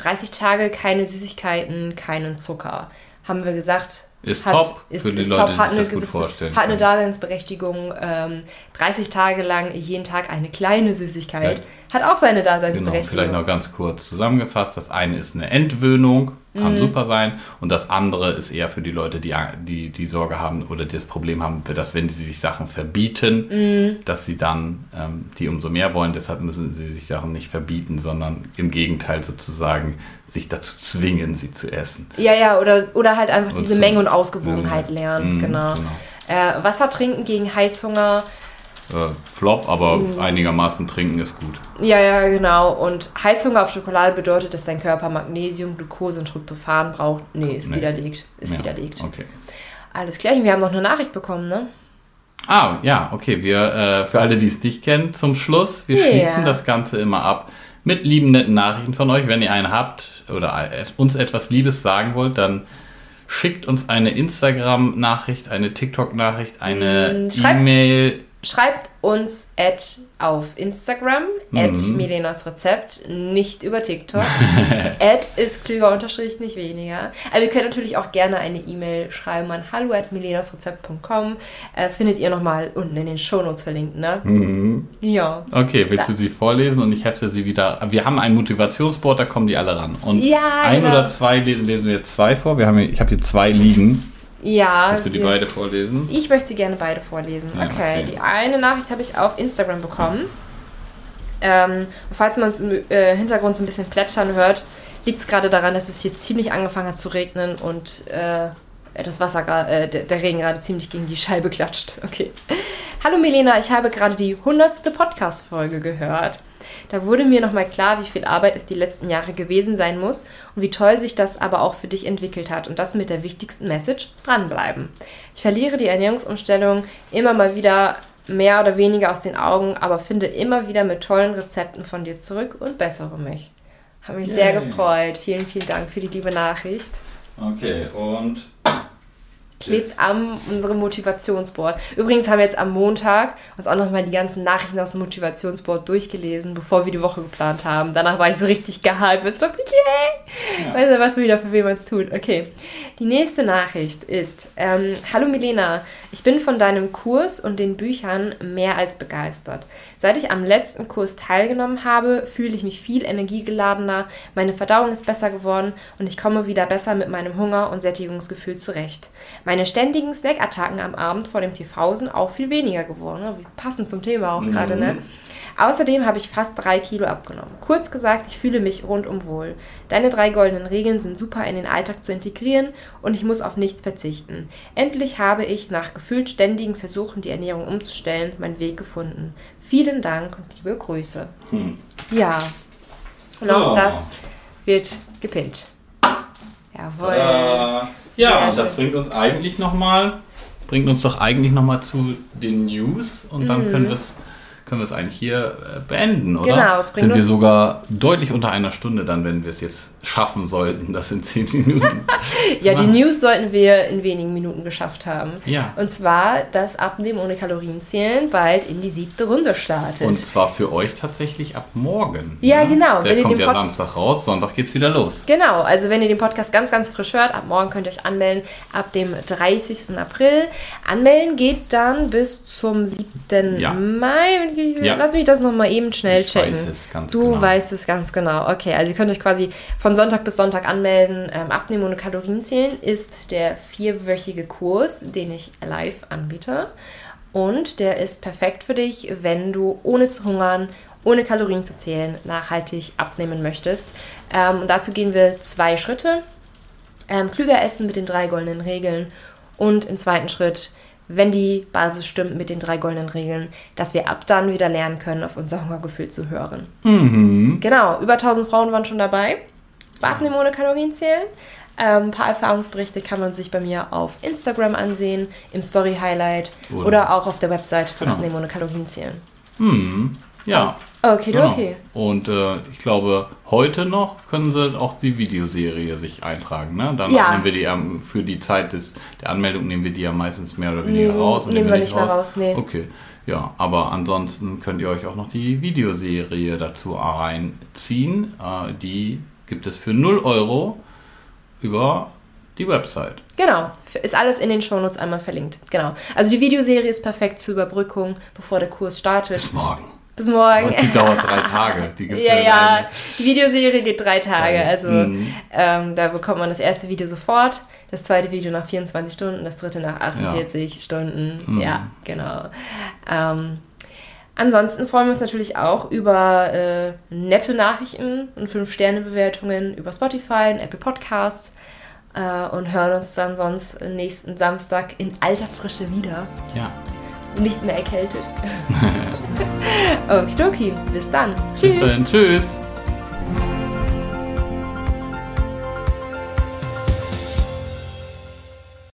30 Tage keine Süßigkeiten, keinen Zucker. Haben wir gesagt. Ist hat, top ist, für die Leute, top, die sich das gewisse, gut vorstellen. Hat eine Daseinsberechtigung. Ähm, 30 Tage lang jeden Tag eine kleine Süßigkeit. Ja. Hat auch seine Daseinsberechtigung. Genau, vielleicht noch ganz kurz zusammengefasst. Das eine ist eine Entwöhnung kann mhm. super sein. Und das andere ist eher für die Leute, die, die die Sorge haben oder das Problem haben, dass wenn sie sich Sachen verbieten, mhm. dass sie dann ähm, die umso mehr wollen. Deshalb müssen sie sich Sachen nicht verbieten, sondern im Gegenteil sozusagen sich dazu zwingen, sie zu essen. Ja, ja, oder, oder halt einfach und diese Menge und Ausgewogenheit lernen. Mhm, genau. genau. Äh, Wasser trinken gegen Heißhunger äh, Flop, aber mhm. einigermaßen trinken ist gut. Ja, ja, genau. Und Heißhunger auf Schokolade bedeutet, dass dein Körper Magnesium, Glucose und Tryptophan braucht. Nee, ist nee. widerlegt. Ist ja, widerlegt. Okay. Alles klar, wir haben noch eine Nachricht bekommen, ne? Ah, ja, okay. Wir, äh, für alle, die es nicht kennen, zum Schluss, wir yeah. schließen das Ganze immer ab mit lieben, netten Nachrichten von euch. Wenn ihr einen habt oder uns etwas Liebes sagen wollt, dann schickt uns eine Instagram-Nachricht, eine TikTok-Nachricht, eine mm, E-Mail schreibt uns at auf Instagram, mhm. at Milenas Rezept, nicht über TikTok. <laughs> at ist klüger unterstrich, nicht weniger. Aber ihr könnt natürlich auch gerne eine E-Mail schreiben an hallo at milenasrezept.com. Äh, findet ihr nochmal unten in den Shownotes verlinkt, ne? Mhm. Ja. Okay, willst da. du sie vorlesen und ich hefte sie wieder. Wir haben ein Motivationsboard, da kommen die alle ran. Und ja, ein genau. oder zwei lesen, lesen wir jetzt zwei vor. Wir haben, ich habe hier zwei liegen. Ja. Willst du die wir, beide vorlesen? Ich möchte sie gerne beide vorlesen. Ja, okay. okay. die eine Nachricht habe ich auf Instagram bekommen. Ähm, falls man es im äh, Hintergrund so ein bisschen plätschern hört, liegt es gerade daran, dass es hier ziemlich angefangen hat zu regnen und äh, das Wasser, äh, der, der Regen gerade ziemlich gegen die Scheibe klatscht. <laughs> Okay. Hallo Milena, ich habe gerade die 100. Podcast-Folge gehört. Da wurde mir nochmal klar, wie viel Arbeit es die letzten Jahre gewesen sein muss und wie toll sich das aber auch für dich entwickelt hat und das mit der wichtigsten Message dranbleiben. Ich verliere die Ernährungsumstellung immer mal wieder mehr oder weniger aus den Augen, aber finde immer wieder mit tollen Rezepten von dir zurück und bessere mich. Habe mich Yay. sehr gefreut. Vielen, vielen Dank für die liebe Nachricht. Okay, und klebt am unserem Motivationsboard. Übrigens haben wir jetzt am Montag uns auch nochmal die ganzen Nachrichten aus dem Motivationsboard durchgelesen, bevor wir die Woche geplant haben. Danach war ich so richtig gehypt. Ich dachte, yay! Yeah! Weißt du, was wieder für wen man es tut. Okay. Die nächste Nachricht ist: ähm, Hallo Milena, ich bin von deinem Kurs und den Büchern mehr als begeistert. Seit ich am letzten Kurs teilgenommen habe, fühle ich mich viel energiegeladener, meine Verdauung ist besser geworden und ich komme wieder besser mit meinem Hunger und Sättigungsgefühl zurecht. Meine ständigen Snackattacken am Abend vor dem TV sind auch viel weniger geworden. Ne? Passend zum Thema auch mhm. gerade, ne? Außerdem habe ich fast drei Kilo abgenommen. Kurz gesagt, ich fühle mich rundum wohl. Deine drei goldenen Regeln sind super in den Alltag zu integrieren und ich muss auf nichts verzichten. Endlich habe ich nach gefühlt ständigen Versuchen, die Ernährung umzustellen, meinen Weg gefunden. Vielen Dank und liebe Grüße. Hm. Ja. Und auch oh. das wird gepinnt. Jawohl. Äh, ja, und das bringt uns eigentlich nochmal, bringt uns doch eigentlich nochmal zu den News und dann mhm. können wir es können wir es eigentlich hier äh, beenden, oder? Genau, es bringt Sind wir sogar deutlich unter einer Stunde dann, wenn wir es jetzt schaffen sollten, das in zehn Minuten. <laughs> ja, die News sollten wir in wenigen Minuten geschafft haben. Ja. Und zwar, dass Abnehmen ohne Kalorien zählen bald in die siebte Runde startet. Und zwar für euch tatsächlich ab morgen. Ja, ne? genau. Der kommt ja Pod Samstag raus, Sonntag geht's wieder los. Genau, also wenn ihr den Podcast ganz, ganz frisch hört, ab morgen könnt ihr euch anmelden, ab dem 30. April. Anmelden geht dann bis zum 7. Ja. Mai, ja. lass mich das nochmal eben schnell ich checken. Weiß es ganz du genau. weißt es ganz genau. Okay, also ihr könnt euch quasi von Sonntag bis Sonntag anmelden. Ähm, Abnehmen ohne Kalorien zählen ist der vierwöchige Kurs, den ich live anbiete. Und der ist perfekt für dich, wenn du ohne zu hungern, ohne Kalorien zu zählen, nachhaltig abnehmen möchtest. Ähm, und dazu gehen wir zwei Schritte. Ähm, klüger essen mit den drei goldenen Regeln und im zweiten Schritt wenn die Basis stimmt mit den drei goldenen Regeln, dass wir ab dann wieder lernen können, auf unser Hungergefühl zu hören. Mhm. Genau, über 1000 Frauen waren schon dabei. Abnehmen ohne Kalorien zählen. Ähm, ein paar Erfahrungsberichte kann man sich bei mir auf Instagram ansehen, im Story Highlight oder, oder auch auf der Website von genau. Abnehmen ohne Kalorien zählen. Mhm. Ja. Okay, genau. okay. Und äh, ich glaube, heute noch können sie auch die Videoserie sich eintragen. Ne? Dann ja. nehmen wir die ähm, für die Zeit des, der Anmeldung nehmen wir die ja meistens mehr oder weniger nee, raus. Nehmen, nehmen wir nicht raus. mehr raus, nee. Okay. Ja, aber ansonsten könnt ihr euch auch noch die Videoserie dazu reinziehen. Äh, die gibt es für 0 Euro über die Website. Genau, ist alles in den Shownotes einmal verlinkt. Genau. Also die Videoserie ist perfekt zur Überbrückung, bevor der Kurs startet. Bis morgen. Bis morgen. Und die <laughs> dauert drei Tage. Die gibt's ja, ja, ja. Die Videoserie geht drei Tage. Also mhm. ähm, da bekommt man das erste Video sofort, das zweite Video nach 24 Stunden, das dritte nach 48 ja. Stunden. Mhm. Ja, genau. Ähm, ansonsten freuen wir uns natürlich auch über äh, nette Nachrichten und 5-Sterne-Bewertungen über Spotify und Apple Podcasts äh, und hören uns dann sonst nächsten Samstag in alter Frische wieder. Ja nicht mehr erkältet. <laughs> Okidoki, bis dann. Tschüss. Bis dann. Tschüss.